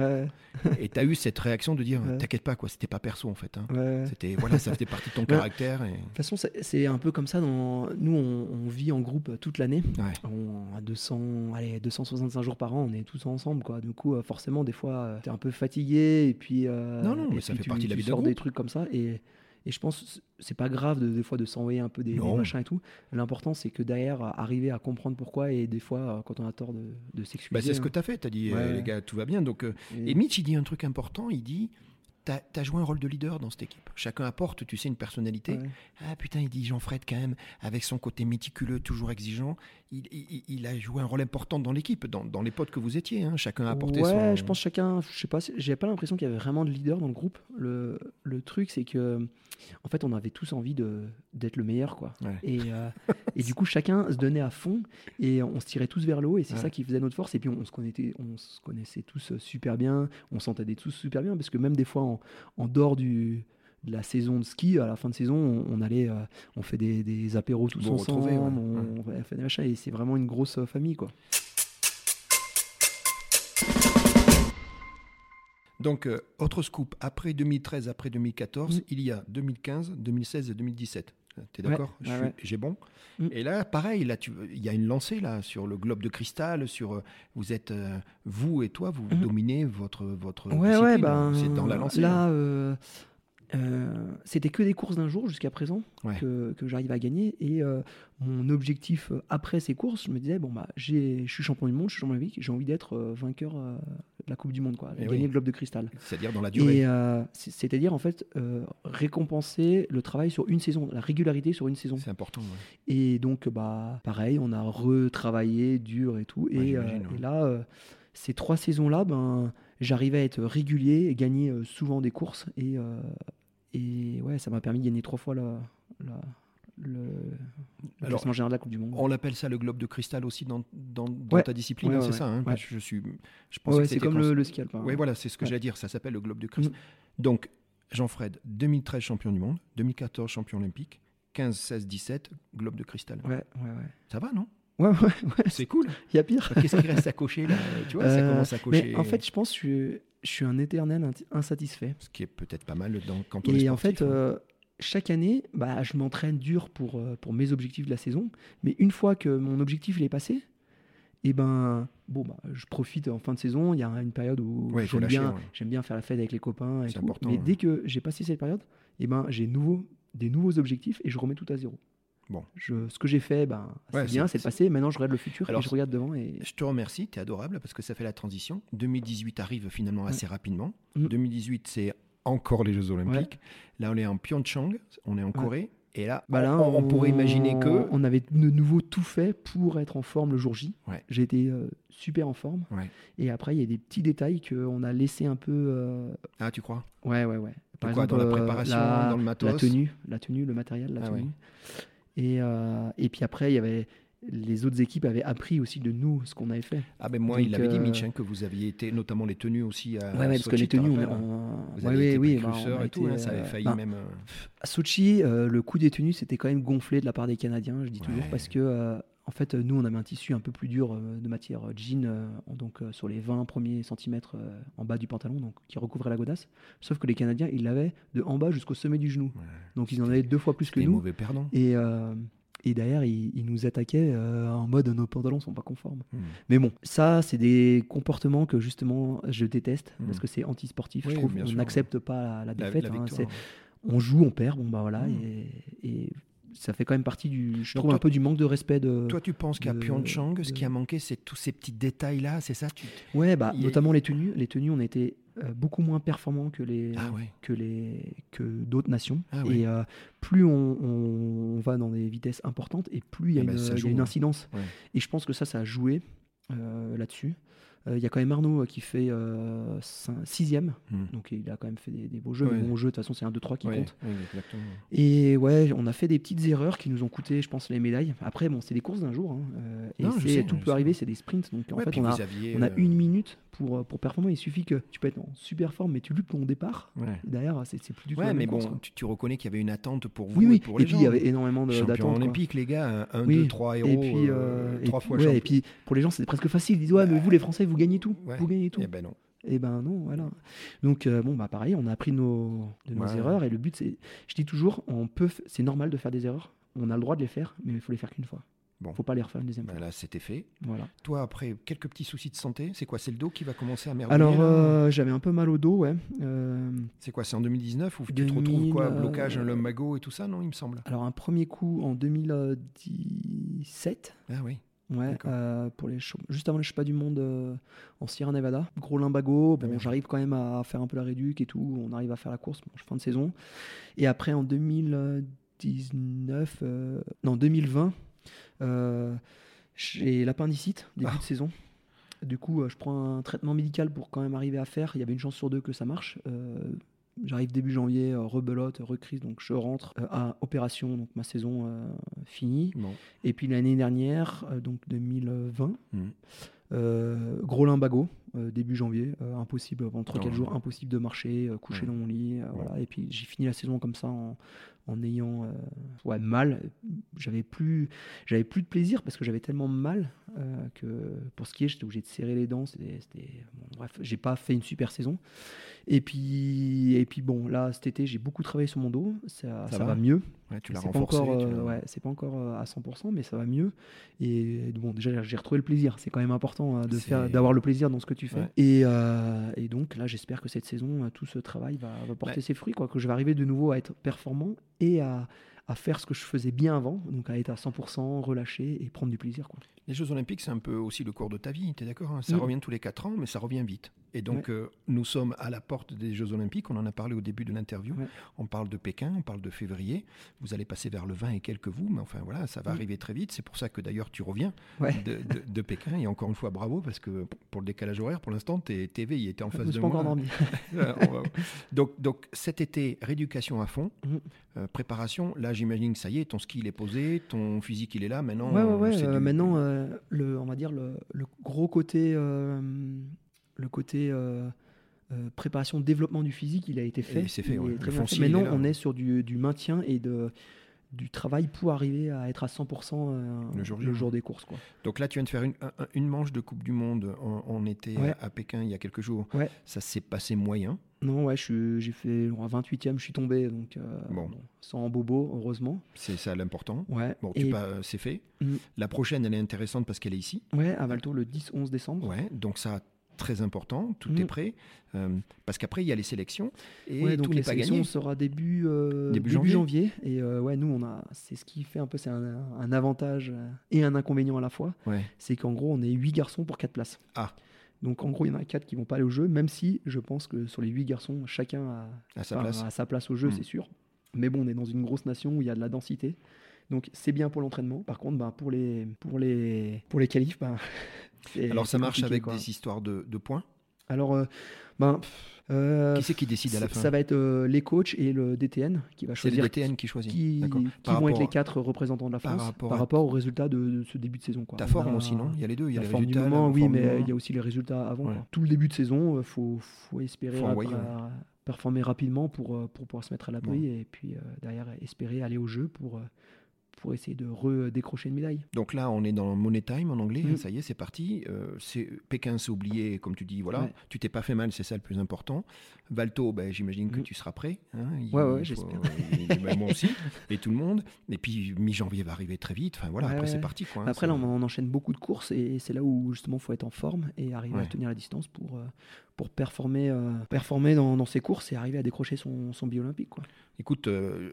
et tu as eu cette réaction de dire, t'inquiète pas, quoi, c'était pas perso en fait. Hein. C'était, voilà, ça faisait partie de ton caractère. Et... De toute façon, c'est un peu comme ça. Dans... Nous, on, vit en groupe toute l'année. On a 200, allez, 265 jours par an, on est tous ensemble, quoi. Du coup, euh, forcément, des fois, euh, tu es un peu fatigué et puis. Euh, non, non, mais ça fait partie de la vie de des trucs comme ça et et je pense c'est pas grave de, des fois de s'envoyer un peu des, machins et tout. L'important c'est que derrière arriver à comprendre pourquoi et des fois euh, quand on a tort de, de s'excuser. Bah, c'est ce que hein. tu as fait. Tu as dit eh, les gars tout va bien. Donc, euh, et Mitch il dit un truc important. Il dit tu as, joué un rôle de leader dans cette équipe. Chacun apporte, tu sais, une personnalité. Ah putain, il dit Jean-Fred quand même, avec son côté méticuleux, toujours exigeant, il, a joué un rôle important dans l'équipe, dans, dans, les potes que vous étiez. Hein. Chacun a apporté ouais, son... Je pense chacun, je sais pas, j'ai pas l'impression qu'il y avait vraiment de leader dans le groupe. Le, le truc, c'est que, en fait, on avait tous envie d'être le meilleur, quoi. Et, euh, et du coup, chacun se donnait à fond et on se tirait tous vers le haut et c'est ça qui faisait notre force. Et puis, on, se connaissait, on se connaissait tous super bien, on s'entendait tous super bien parce que même des fois, en, dehors du, de la saison de ski, à la fin de saison, on, allait, euh, on fait des, des apéros tous ensemble, on, fait des machins, et c'est vraiment une grosse euh, famille, quoi. Donc, euh, autre scoop, après 2013, après 2014, mm. il y a 2015, 2016 et 2017. T'es d'accord J'ai bon. Mm. Et là, pareil, là, il y a une lancée là sur le globe de cristal. Sur euh, vous êtes euh, vous et toi, vous mm. dominez votre votre. Ouais, ouais, ben, c'est dans la lancée. Là, euh, c'était que des courses d'un jour jusqu'à présent que, que j'arrive à gagner. Et mon objectif après ces courses, je me disais bon bah, je suis champion du monde, je suis champion olympique, j'ai envie d'être vainqueur la Coupe du Monde, quoi, eh gagner le globe de cristal. C'est-à-dire dans la durée. Euh, c'est-à-dire en fait euh, récompenser le travail sur une saison, la régularité sur une saison. C'est important. Et donc bah pareil, on a retravaillé dur et tout. et, euh, là, ces trois saisons-là, ben j'arrivais à être régulier et gagner souvent des courses et et ouais, ça m'a permis de gagner trois fois la, la le, classement général de la Coupe du Monde. On l'appelle ça le globe de cristal aussi dans, dans, ta discipline, c'est ça hein, je, suis, je pense que c'est comme le, le, ski Oui, voilà, c'est ce que j'allais dire, ça s'appelle le globe de cristal. Mm. Donc, Jean-Fred, 2013 champion du monde, 2014 champion olympique, 15, 16, 17, globe de cristal. Ouais, ouais, ouais. Ça va, non? Ouais, ouais, ouais. C'est cool. Il y a pire. Qu'est-ce qui reste à cocher là? Tu vois, ça euh, commence à cocher. Mais en fait, je pense que je, suis un éternel insatisfait. Ce qui est peut-être pas mal dans, quand on Et est sportif, en fait, hein. euh, chaque année, bah, je m'entraîne dur pour, euh, pour mes objectifs de la saison. Mais une fois que mon objectif est passé, et eh ben, bon, bah, je profite en fin de saison. Il y a une période où j'aime bien, bien faire la fête avec les copains. Et Important, mais dès que j'ai passé cette période, et eh ben, j'ai nouveau, des nouveaux objectifs et je remets tout à zéro. Bon. Je, ce que j'ai fait, ben, c'est bien, c'est passé. Maintenant, je regarde le futur Alors, et je regarde devant. Et... Je te remercie, tu es adorable parce que ça fait la transition. 2018 arrive finalement assez rapidement. 2018, mm. c'est encore les Jeux Olympiques. Là, on est en Pyeongchang, on est en Corée. Et là, bah on, pourrait imaginer que. On avait de nouveau tout fait pour être en forme le jour J. J'ai été euh, super en forme. Et après, il y a des petits détails qu'on a laissé un peu. Euh, ah, tu crois? Ouais, ouais, ouais. Par exemple, dans la euh, préparation, dans le matos? La tenue, la tenue le matériel, la ah tenue. Et, et puis après, il y avait les autres équipes avaient appris aussi de nous ce qu'on avait fait. Ah ben moi, Donc, il avait dit euh, Mitch hein, que vous aviez été, notamment les tenues aussi à Ouais, ouais, parce que les tenues, t'en on, hein on- Vous ouais, aviez été bah, on et tout, été, hein, ça avait euh, failli bah, même. euh, À Sochi, euh, le coût des tenues, c'était quand même gonflé de la part des Canadiens, je dis toujours, parce que euh, en fait, nous, on avait un tissu un peu plus dur euh, de matière jean, donc sur les 20 premiers centimètres en bas du pantalon, donc qui recouvrait la godasse. Sauf que les Canadiens, ils l'avaient de en bas jusqu'au sommet du genou, donc ils en avaient deux fois plus que nous. mauvais perdant. Et, et derrière, ils, ils nous attaquaient euh, en mode nos pantalons sont pas conformes. Hmm. Mais bon, ça, c'est des comportements que justement je déteste Mm. parce que c'est anti-sportif. Oui, je trouve bien on sûr. n'accepte pas la, défaite. la hein, victoire. on joue, on perd, bon bah voilà. Mm. Et, et ça fait quand même partie du. Je Donc trouve toi- un peu du manque de respect de. Toi, tu penses qu'à de- Pyeongchang, ce de- qui a manqué, c'est tous ces petits détails-là, c'est ça tu... Ouais, bah, notamment les tenues. Les tenues, on était euh, beaucoup moins performants que les Ah ouais. que les que d'autres nations. Ah. Et euh, plus on, on- va dans des vitesses importantes, et plus il y a, Ah bah, une, y a incidence. Ouais. Et je pense que ça, ça a joué euh, là-dessus. Euh, Il y a quand même Arnaud euh, qui fait euh, cin- sixième, Hmm. donc il a quand même fait des, des beaux jeux. Ouais. Mais bon, jeu, de toute façon, c'est un 2-3 qui Ouais, compte. ouais. Et ouais, on a fait des petites erreurs qui nous ont coûté, je pense, les médailles. Après, bon, c'est des courses d'un jour. hein, euh, et Non, sais, tout peut sais. arriver, c'est des sprints. Donc en fait, puis on a, on a euh, une minute pour, euh, pour performer. Il suffit que tu peux être en super forme, mais tu loupes ton départ. Et derrière, c'est plus du tout Ouais, mais bon, tu, tu reconnais qu'il y avait une attente pour vous Oui, et pour Et les puis gens. il y avait énormément d'attentes. olympique, les gars, 1, Oui. 2, 3 héros, Et puis, euh, euh, et puis- fois ouais, champion. et puis pour les gens, c'était presque facile. Ils disent ouais, mais vous les Français, vous gagnez tout, Ouais. vous gagnez tout. Eh ben non. Et ben non, voilà. Donc euh, bon, bah pareil, on a appris nos, de nos Ouais. erreurs. Et le but, c'est, je dis toujours, on peut, c'est normal de faire des erreurs. On a le droit de les faire, mais il faut les faire qu'une fois. Bon. Faut pas les refaire une deuxième Ben fois. là, c'était fait. Voilà. Toi, après, quelques petits soucis de santé. C'est quoi? C'est le dos qui va commencer à merder Alors euh, j'avais un peu mal au dos, ouais. Euh, C'est quoi C'est en 2019 ou tu te 2000, retrouves quoi Blocage, un lumbago et tout ça, non Il me semble? alors un premier coup en 2017. Ah oui. Ouais, euh, pour les juste avant les du monde euh, en Sierra Nevada. Gros limbago, bon, bien. j'arrive quand même à faire un peu la réduc et tout, on arrive à faire la course, bon, fin de saison. Et après en 2019, euh, non 2020, euh, j'ai l'appendicite, début Ah. de saison. Du coup, je prends un traitement médical pour quand même arriver à faire. Il y avait une chance sur deux que ça marche. J'arrive début janvier, euh, rebelote, recrise, donc je rentre euh, à opération, donc ma saison euh, finie. Bon. Et puis l'année dernière, donc 2020, Mhm. euh, gros limbago, début janvier, impossible, pendant 3-4 Oh. jours, impossible de marcher, coucher Ouais. dans mon lit. Ouais. voilà. Et puis j'ai fini la saison comme ça en, en ayant euh, ouais, mal. J'avais plus, j'avais plus de plaisir parce que j'avais tellement mal euh, que pour skier, j'étais obligé de serrer les dents. C'était- bon, bref, j'ai pas fait une super saison. Et puis, et puis bon, là cet été, j'ai beaucoup travaillé sur mon dos. Ça, Ça ça va va mieux. Ouais, tu l'as C'est pas renforcé. encore, tu euh, l'as- ouais, c'est pas encore euh, à 100%, mais ça va mieux. Et bon, déjà, j'ai retrouvé le plaisir. C'est quand même important euh, de C'est- faire, d'avoir le plaisir dans ce que tu fais. Ouais. Et, euh, et donc là, j'espère que cette saison, tout ce travail va, va porter ses fruits, quoi. Que je vais arriver de nouveau à être performant et à, à faire ce que je faisais bien avant, donc à être à 100% relâché et prendre du plaisir, quoi. Les Jeux Olympiques, c'est un peu aussi le cours de ta vie, tu es d'accord hein? Ça Mm. revient tous les 4 ans, mais ça revient vite. Et donc, euh, nous sommes à la porte des Jeux Olympiques, on en a parlé au début de l'interview. On parle de Pékin, on parle de février. Vous allez passer vers le 20 et quelques vous, mais enfin voilà, ça va Mm. arriver très vite. C'est pour ça que d'ailleurs tu reviens Ouais. de, de- de Pékin. Et encore une fois, bravo, parce que pour le décalage horaire, pour l'instant, tes TV, il était en face de moi. encore va- donc, donc cet été, rééducation à fond, Mhm. euh, préparation. Là, j'imagine que ça y est, ton ski il est posé, ton physique il est là. Maintenant, Ouais, ouais, euh, du- maintenant, euh, le, on va dire le, le gros côté, euh, le côté euh, préparation, développement du physique, il a été fait. c'est fait, Il ouais. fait. Maintenant, on est sur du, du maintien et de, du travail pour arriver à être à 100% euh, Le jour des courses. Quoi. Donc là, tu viens de faire une, un- un- une manche de Coupe du Monde. On, on était Ouais. à, à Pékin il y a quelques jours. Ouais. Ça s'est passé moyen. Non, ouais, j'ai fait à 28e, je suis tombé, donc euh, Bon. bon, sans bobo, heureusement. C'est ça l'important. Ouais. Bon, tu pas- c'est fait. Mm. La prochaine, elle est intéressante parce qu'elle est ici. ouais, à Valto le 10-11 décembre. Ouais, donc ça, très important. Tout Mm. est prêt. Euh, parce qu'après, il y a les sélections et Ouais, donc tout les pas sélections gagné. sera début, euh, Début début, janvier. janvier. Et euh, ouais, nous, on a, c'est ce qui fait un peu, c'est un, un avantage euh, et un inconvénient à la fois. Ouais. C'est qu'en gros, on est 8 garçons pour 4 places. Ah. Donc en gros, il y en a 4 qui vont pas aller au jeu, même si je pense que sur les 8 garçons, chacun a, À sa place. a sa place au jeu, Mm. c'est sûr. Mais bon, on est dans une grosse nation où il y a de la densité. Donc c'est bien pour l'entraînement. Par contre, bah, pour, les, pour, les, pour les qualifs, bah, Alors ça marche avec quoi. des histoires de, de points. Alors, euh, ben, euh, qui c'est qui décide à la fin Ça va être euh, les coachs et le DTN qui va choisir. C'est le DTN qui choisit. Qui, qui vont être les quatre représentants de la France par rapport, au résultat de, ce début de saison. Ta forme aussi, non? Il y a les deux. Il y a les résultats. Du moment, oui, mais il y a aussi les résultats avant. Tout le début de saison, il faut, faut, espérer performer rapidement pour, pour pouvoir se mettre à l'abri et puis derrière espérer aller au jeu pour pour essayer de redécrocher une médaille. Donc là, on est dans Money Time en anglais, mm. ça y est, c'est parti. Euh, c'est, Pékin s'est oublié, comme tu dis, voilà, tu t'es pas fait mal, c'est ça le plus important. Valto, ben, j'imagine que mm. tu seras prêt. Hein, ouais, ouais, j'espère. Ben, moi aussi, et tout le monde. Et puis mi-janvier va arriver très vite. Enfin voilà, après c'est parti. Quoi, hein, après là, on, enchaîne beaucoup de courses et c'est là où justement il faut être en forme et arriver à tenir la distance pour, euh, pour performer, euh, performer dans, dans, ses courses et arriver à décrocher son, son olympique. Quoi. Écoute, euh,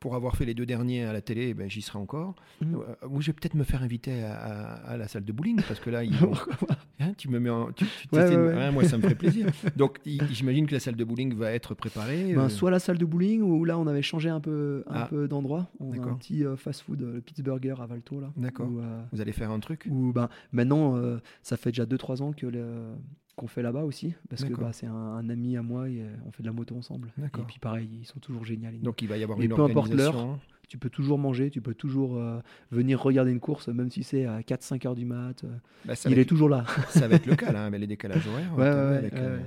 pour avoir fait les deux derniers à la télé, ben, j'y serai encore. Mmh. Euh, je vais peut-être me faire inviter à, la salle de bowling parce que là, hein, tu me mets en, tu, moi ça me fait plaisir. Donc j'imagine que la salle de bowling va être préparée. Ben, soit la salle de bowling ou là on avait changé un peu, un ah. peu d'endroit. On a un petit fast-food, le Pittsburgher à Valto là. D'accord. Vous allez faire un truc? Ou ben maintenant, ça fait déjà 2-3 ans que le, qu'on fait là-bas aussi, parce que bah, c'est un, ami à moi et euh, on fait de la moto ensemble. Et puis pareil, ils sont toujours géniaux. Donc il va y avoir une peu importe l'heure, tu peux toujours manger, tu peux toujours euh, venir regarder une course, même si c'est à 4-5 heures du mat. Euh, bah, il est toujours là. ça va être le cas, là, avec les décalages horaires. Ouais,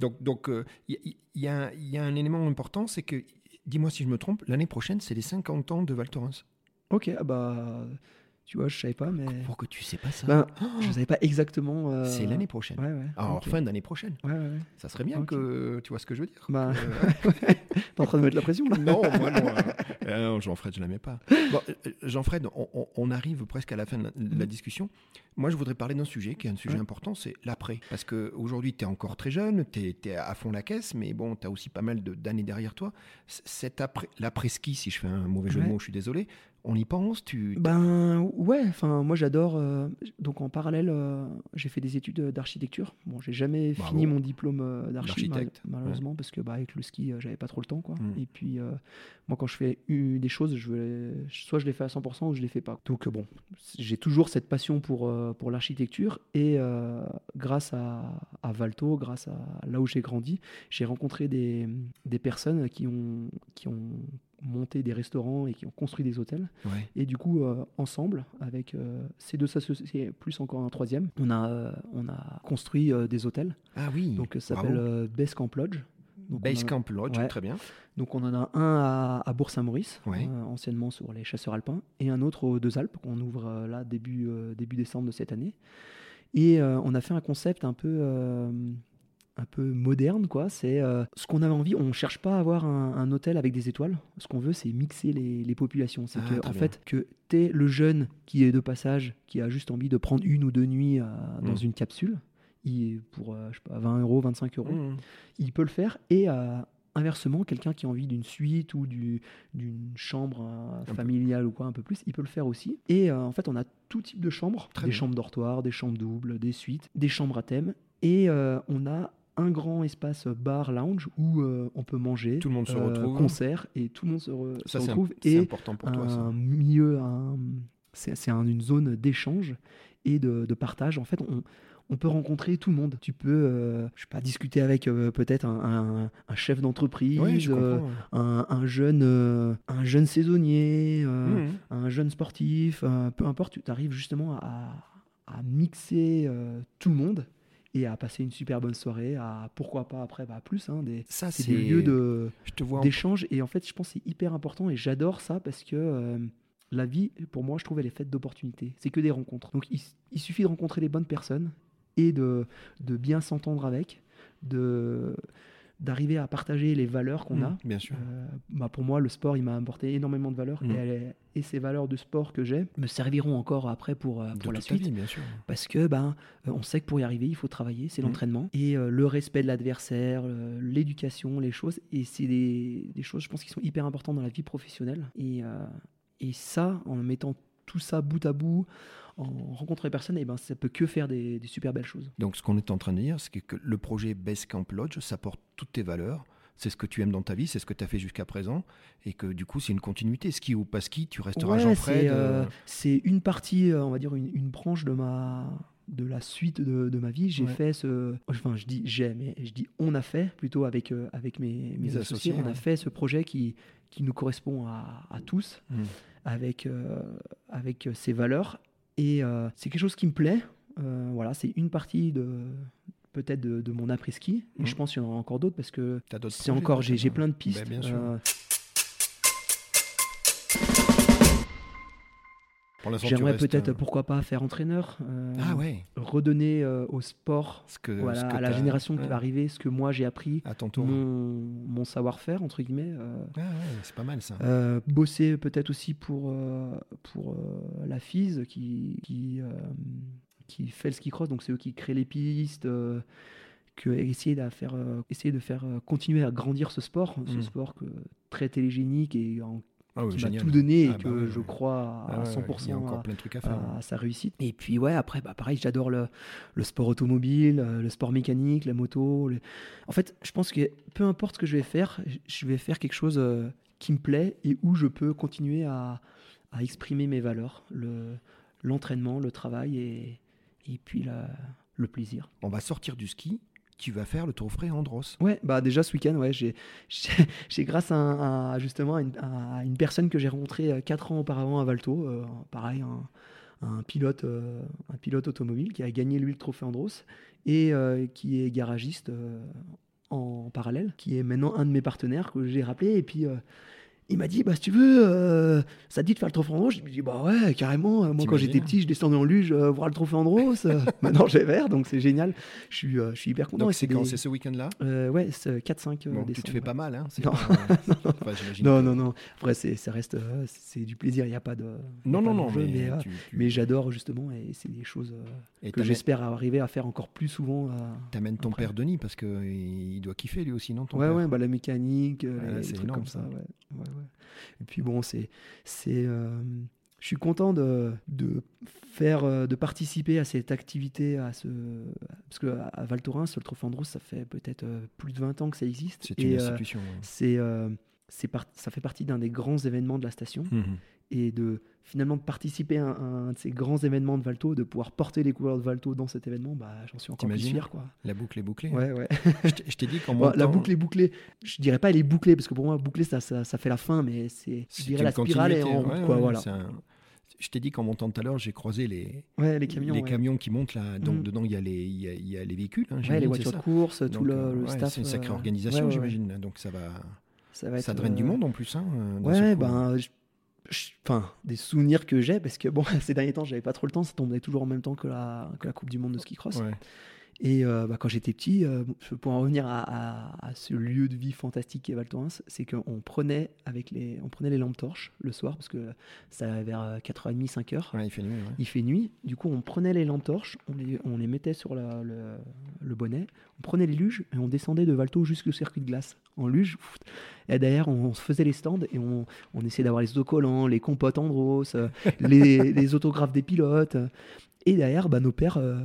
donc, donc, il y, a, y, a un élément important, c'est que, dis-moi si je me trompe, l'année prochaine, c'est les 50 ans de Val Thorens. Ok, ah bah tu vois, je savais pas, mais. Pourquoi tu sais pas ça ben, Je savais pas exactement. Euh, c'est l'année prochaine. Ouais, ouais. Alors, fin d'année prochaine. Ouais, ouais, Ça serait bien que. Tu vois ce que je veux dire bah, T'es en train de mettre la pression là Non, moi non. Euh, Jean-Fred, je la mets pas. Bon, euh, Jean-Fred, on, arrive presque à la fin de la, mm-hmm. discussion. Moi, je voudrais parler d'un sujet qui est un sujet important c'est l'après. Parce qu'aujourd'hui, tu es encore très jeune, tu es, à fond la caisse, mais bon, tu as aussi pas mal d'années derrière toi. Cet après, l'après-ski, si je fais un mauvais jeu de mots, je suis désolé on y pense tu Ben ouais, enfin moi j'adore. Euh, donc en parallèle, euh, j'ai fait des études d'architecture. Bon, j'ai jamais fini mon diplôme euh, d'architecte malheureusement parce que bah, avec le ski, j'avais pas trop le temps quoi. Hmm. Et puis moi quand je fais des choses, je soit je les fais à 100% ou je les fais pas. Donc bon, j'ai toujours cette passion pour pour l'architecture et grâce à, à, Valto, grâce à là où j'ai grandi, j'ai rencontré des, des personnes qui ont qui ont monté des restaurants et qui ont construit des hôtels. Et du coup, euh, ensemble, avec euh, ces deux associés, plus encore un troisième, on a, euh, on a construit des hôtels. Ah oui. Donc ça s'appelle Base Camp Lodge. Base Camp Lodge, très bien. Donc on en a un à, Bourg-Saint-Maurice, anciennement sur les chasseurs alpins, et un autre aux Deux Alpes qu'on ouvre là début, début décembre de cette année. Et on a fait un concept un peu un peu moderne, quoi. C'est euh, ce qu'on avait envie. On cherche pas à avoir un, hôtel avec des étoiles. Ce qu'on veut, c'est mixer les, populations. C'est ah, que, en fait, que t'es le jeune qui est de passage, qui a juste envie de prendre une ou deux nuits euh, dans mmh. une capsule, il, pour euh, je sais pas, 20 euros, 25 euros, mmh. il peut le faire. Et inversement, quelqu'un qui a envie d'une suite ou d'une chambre familiale ou quoi un peu plus, il peut le faire aussi. Et en fait, on a tout type de chambres, des chambres dortoirs, des chambres doubles, des suites, des chambres à thème. Et on a un grand espace bar lounge où euh, on peut manger, tout le monde se euh, retrouve, concert et tout le monde se, retrouve et important pour toi, un milieu, c'est une zone d'échange et de, partage. En fait, on, on, peut rencontrer tout le monde. Tu peux, euh, je sais pas, discuter avec peut-être un, chef d'entreprise, un, jeune, un jeune saisonnier, mmh. un jeune sportif, peu importe. Tu arrives justement à, à mixer tout le monde et à passer une super bonne soirée, à pourquoi pas après bah, plus, hein, des, ça, c'est des lieux de, d'échange. Et en fait, je pense que c'est hyper important et j'adore ça parce que euh, la vie, pour moi, je trouve, elle est faite d'opportunités. C'est que des rencontres. Donc il, il, suffit de rencontrer les bonnes personnes et de, de bien s'entendre avec, de d'arriver à partager les valeurs qu'on mmh, a. Bien sûr. Euh, bah pour moi, le sport, il m'a apporté énormément de valeurs mmh. et, et, ces valeurs de sport que j'ai me serviront encore après pour, euh, pour la suite. bien sûr. Parce que ben, on sait que pour y arriver, il faut travailler, c'est mmh. l'entraînement et le respect de l'adversaire, l'éducation, les choses. Et c'est des, des, choses, je pense, qui sont hyper importantes dans la vie professionnelle. Et, et ça, en mettant tout ça bout à bout, en rencontrant les personnes, et eh ben, ça peut que faire des, super belles choses. Donc ce qu'on est en train de dire, c'est que le projet Base Camp Lodge, ça porte toutes tes valeurs. C'est ce que tu aimes dans ta vie, c'est ce que tu as fait jusqu'à présent, et que du coup c'est une continuité. Ski ou pas ski, tu resteras Jean-Fred. Euh, c'est une partie, euh, on va dire une, branche de ma, de la suite de, de ma vie, j'ai Ouais. fait ce. Enfin, je dis j'ai, mais je dis on a fait plutôt avec, euh, avec mes, associés. associés, on a ouais. fait ce projet qui, qui nous correspond à, à tous, Mm. avec, euh, avec ses valeurs. Et euh, c'est quelque chose qui me plaît. Euh, voilà, c'est une partie de peut-être de, de mon après-ski. Et Mm. je pense qu'il y en aura encore d'autres parce que c'est encore, j'ai j'ai plein de pistes. Ben, bien sûr. J'aimerais peut-être, euh, pourquoi pas, faire entraîneur. euh, Ah ouais. Redonner euh, au sport, Ce que, voilà, ce que à la génération qui va arriver, ce que moi j'ai appris, À ton tour. mon, mon savoir-faire, entre guillemets. Ah ouais, c'est pas mal ça. bosser peut-être aussi pour, pour la FISE qui, qui, qui fait le ski cross, donc c'est eux qui créent les pistes. euh, que essayer de faire, euh, essayer de faire euh, continuer à grandir ce sport, ce Mm. sport que, très télégénique et en- Ah ouais, qui m'a tout donné et Ah bah que ouais, je crois à, Ah ouais, 100% Il y a encore à- plein de trucs à faire. à, à sa réussite. Et puis ouais, après, bah, pareil, j'adore le, le sport automobile, euh, le sport mécanique, la moto. le- En fait, je pense que peu importe ce que je vais faire, je vais faire quelque chose euh, qui me plaît et où je peux continuer à, à exprimer mes valeurs, le- l'entraînement, le travail et, et puis la- le plaisir. On va sortir du ski. Tu vas faire le Tour Frais Andros. Ouais, bah déjà ce week-end, ouais, j'ai, grâce à, justement à une, personne que j'ai rencontrée 4 ans auparavant à Valto, euh, pareil, un, un pilote, euh, un pilote automobile qui a gagné lui le trophée Andros et euh, qui est garagiste euh, en parallèle, qui est maintenant un de mes partenaires que j'ai rappelé et puis. euh, il m'a dit, bah, si tu veux, euh, ça te dit de faire le trophée Andros Je lui ai dit, bah ouais, carrément. Moi, quand j'étais petit, je descendais en luge euh, voir le trophée Andros. Euh, Maintenant, j'ai vert, donc c'est génial. Je suis, euh, je suis hyper content. Donc c'est quand? C'est ce week-end-là? Euh, ouais, c'est 4-5 euh, Bon, décembre. Tu te fais pas mal, hein Non. pas- Enfin, Non, non, non. Après, c'est, ça reste, euh, c'est du plaisir. Il n'y a pas de. Non, pas non, non, d'enjeu, mais, mais, euh, tu- tu- mais j'adore justement, et c'est des choses euh, que j'espère arriver à faire encore plus souvent. euh, T'amènes ton après. père Denis parce que il doit kiffer lui aussi, non ton ouais, père? ouais, bah, la mécanique, euh, Ouais, les trucs comme ça. Et puis bon, c'est, c'est, euh, je suis content de, de faire, euh, de participer à cette activité, à ce, parce que à Val Thorens, le Trophée Andros, ça fait peut-être euh, plus de 20 ans que ça existe. C'est une institution. ouais. c'est, euh, ça fait partie d'un des grands événements de la station. Mhm. et de finalement participer à un, un de ces grands événements de Valto, de pouvoir porter les couleurs de Valto dans cet événement, bah, j'en suis encore plus fier. Quoi. La boucle est bouclée. Ouais, ouais. Je t'ai- dit qu'en Bon, la boucle est bouclée. Je dirais pas elle est bouclée, parce que pour moi, bouclée, ça, ça, ça fait la fin, mais c'est, je dirais la spirale est en continuité. route. Ouais, quoi, voilà. un- Je t'ai dit qu'en montant tout à l'heure, j'ai croisé les, Ouais, les camions. les camions qui montent là. Donc Mm. dedans, il y, a les- il y, a, il y a les véhicules. hein, les voitures de course, tout le, euh, le ouais, staff. C'est une sacrée euh, organisation, j'imagine. Donc ça va, Ça, va ça être, draine du euh, monde en plus. Hein, d'un Ouais, ben, je- enfin, des souvenirs que j'ai, parce que bon, ces derniers temps, j'avais pas trop le temps, ça tombait toujours en même temps que la, que la Coupe du Monde de ski cross. Ouais. Et euh, bah, quand j'étais petit, euh, pour en revenir à, à- à ce lieu de vie fantastique qu'est Val Thorens, c'est qu'on prenait, avec les, on prenait les lampes torches le soir, parce que ça vers euh, 4h30, 5h. Ouais, il fait nuit. ouais. Il fait nuit, du coup on prenait les lampes torches, on les, on les mettait sur la- le, le bonnet, on prenait les luges et on descendait de Valto jusqu'au circuit de glace en luge. Et derrière on, se faisait les stands et on, on essayait d'avoir les autocollants, les compotes Andros, euh, les, les autographes des pilotes. Et derrière bah, nos pères, euh,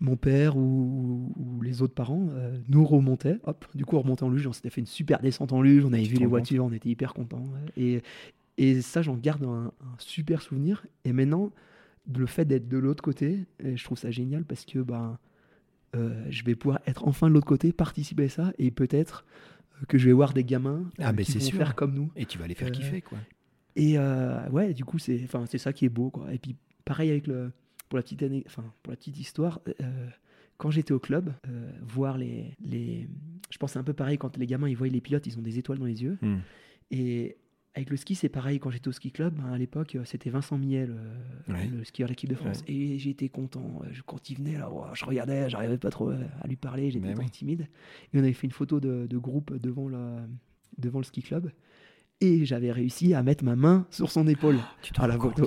mon père ou, ou les autres parents euh, nous remontaient. Hop, du coup on remontait en luge, on s'était fait une super descente en luge, on avait vu les voitures, on était hyper contents. ouais. Et, et ça j'en garde un, un super souvenir. Et maintenant le fait d'être de l'autre côté, et je trouve ça génial parce que ben, euh, je vais pouvoir être enfin de l'autre côté, participer à ça, et peut-être euh, que je vais voir des gamins euh, Ah, mais qui vont sûr. faire comme nous. Et tu vas les faire Euh, kiffer, quoi. Et euh, ouais, du coup, c'est ça qui est beau. Quoi. Et puis, pareil avec le, pour, la petite année, enfin, pour la petite histoire, euh, quand j'étais au club, euh, voir les, les. Je pense c'est un peu pareil quand les gamins ils voient les pilotes, ils ont des étoiles dans les yeux. Mm. Et avec le ski, c'est pareil. Quand j'étais au ski club, ben, à l'époque, euh, c'était Vincent Millet, le, Ouais. le skieur de l'équipe de France. Et j'étais content. Euh, je- Quand il venait, là, ouah, je regardais, j'arrivais pas trop euh, à lui parler, j'étais très oui. timide. Et on avait fait une photo de, de groupe devant, la, devant le ski club. Et j'avais réussi à mettre ma main sur son épaule Tu te à la photo.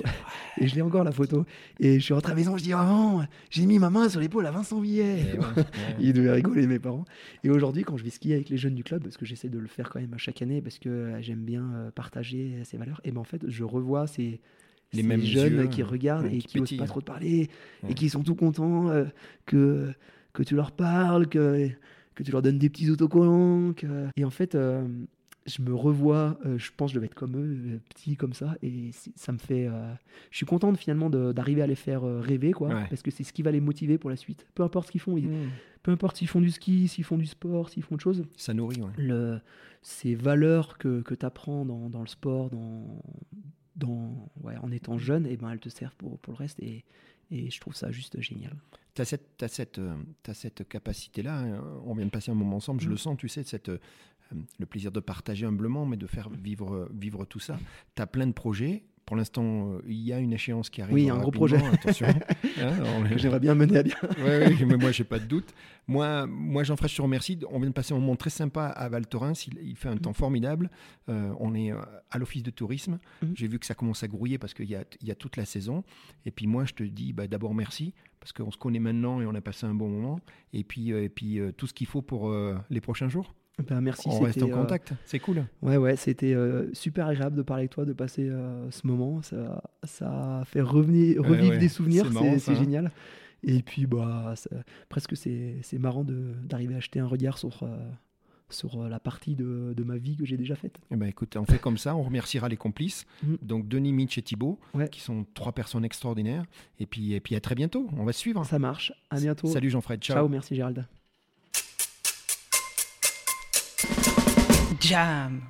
Et je l'ai encore la photo. Et je suis rentré à la maison, je dis Maman, j'ai mis ma main sur l'épaule à Vincent Millet. Eh ouais, ouais. Ils devaient rigoler, mes parents. Et aujourd'hui, quand je vais skier avec les jeunes du club, parce que j'essaie de le faire quand même à chaque année, parce que euh, j'aime bien euh, partager ces valeurs, et ben en fait, je revois ces, Les ces mêmes jeunes yeux, qui regardent ouais, et qui n'osent pas trop te parler, et qui sont tout contents euh, que, que tu leur parles, que, que tu leur donnes des petits autocollants. que- Et en fait, euh, je me revois, euh, je pense que je devais être comme eux, euh, petit comme ça, et ça me fait. euh, je suis contente finalement d'arriver à les faire rêver, quoi, Ouais. parce que c'est ce qui va les motiver pour la suite. Peu importe ce qu'ils font, ils- peu importe s'ils font du ski, s'ils font du sport, s'ils font autre chose, Ça nourrit, ouais. le, ces valeurs que, que tu apprends dans, dans le sport, dans, dans, ouais, en étant jeune, et ben elles te servent pour, pour le reste, et, et je trouve ça juste génial. Tu as cette, cette, cette capacité-là. hein. On vient de passer un moment ensemble, je Mm. le sens, tu sais, cette, le plaisir de partager humblement, mais de faire vivre, vivre tout ça. Tu as plein de projets. Pour l'instant, euh, il y a une échéance qui arrive. Oui, un gros projet. Attention. Hein, Que j'aimerais bien mener à bien. Ouais, mais moi, j'ai pas de doute. Moi, moi Jean-François, je te remercie. On vient de passer un moment très sympa à Val Thorens. Il, il fait un temps formidable. Euh, on est euh, à l'office de tourisme. Mhm. J'ai vu que ça commence à grouiller parce qu'il y a, il y a toute la saison. Et puis moi, je te dis bah, d'abord merci parce qu'on se connaît maintenant et on a passé un bon moment. Et puis, euh, et puis euh, tout ce qu'il faut pour les prochains jours. Ben, merci. on reste en c'était, euh, contact. C'est cool. Ouais, ouais, c'était euh, super agréable de parler avec toi, de passer euh, ce moment. Ça, ça fait revenir, revivre ouais, des souvenirs, c'est hein. génial. Et puis, bah, ça- presque c'est c'est marrant de- d'arriver à jeter un regard sur, euh, sur la partie de, de ma vie que j'ai déjà faite. Eh ben, écoute, on fait comme ça. On remerciera les complices. Mhm. Donc Denis, Mitch et Thibaut, Ouais. qui sont trois personnes extraordinaires. Et puis, et puis à très bientôt. On va se suivre. Ça marche. À bientôt. Salut Jean-Fred. Ciao, merci Gérald. Jam.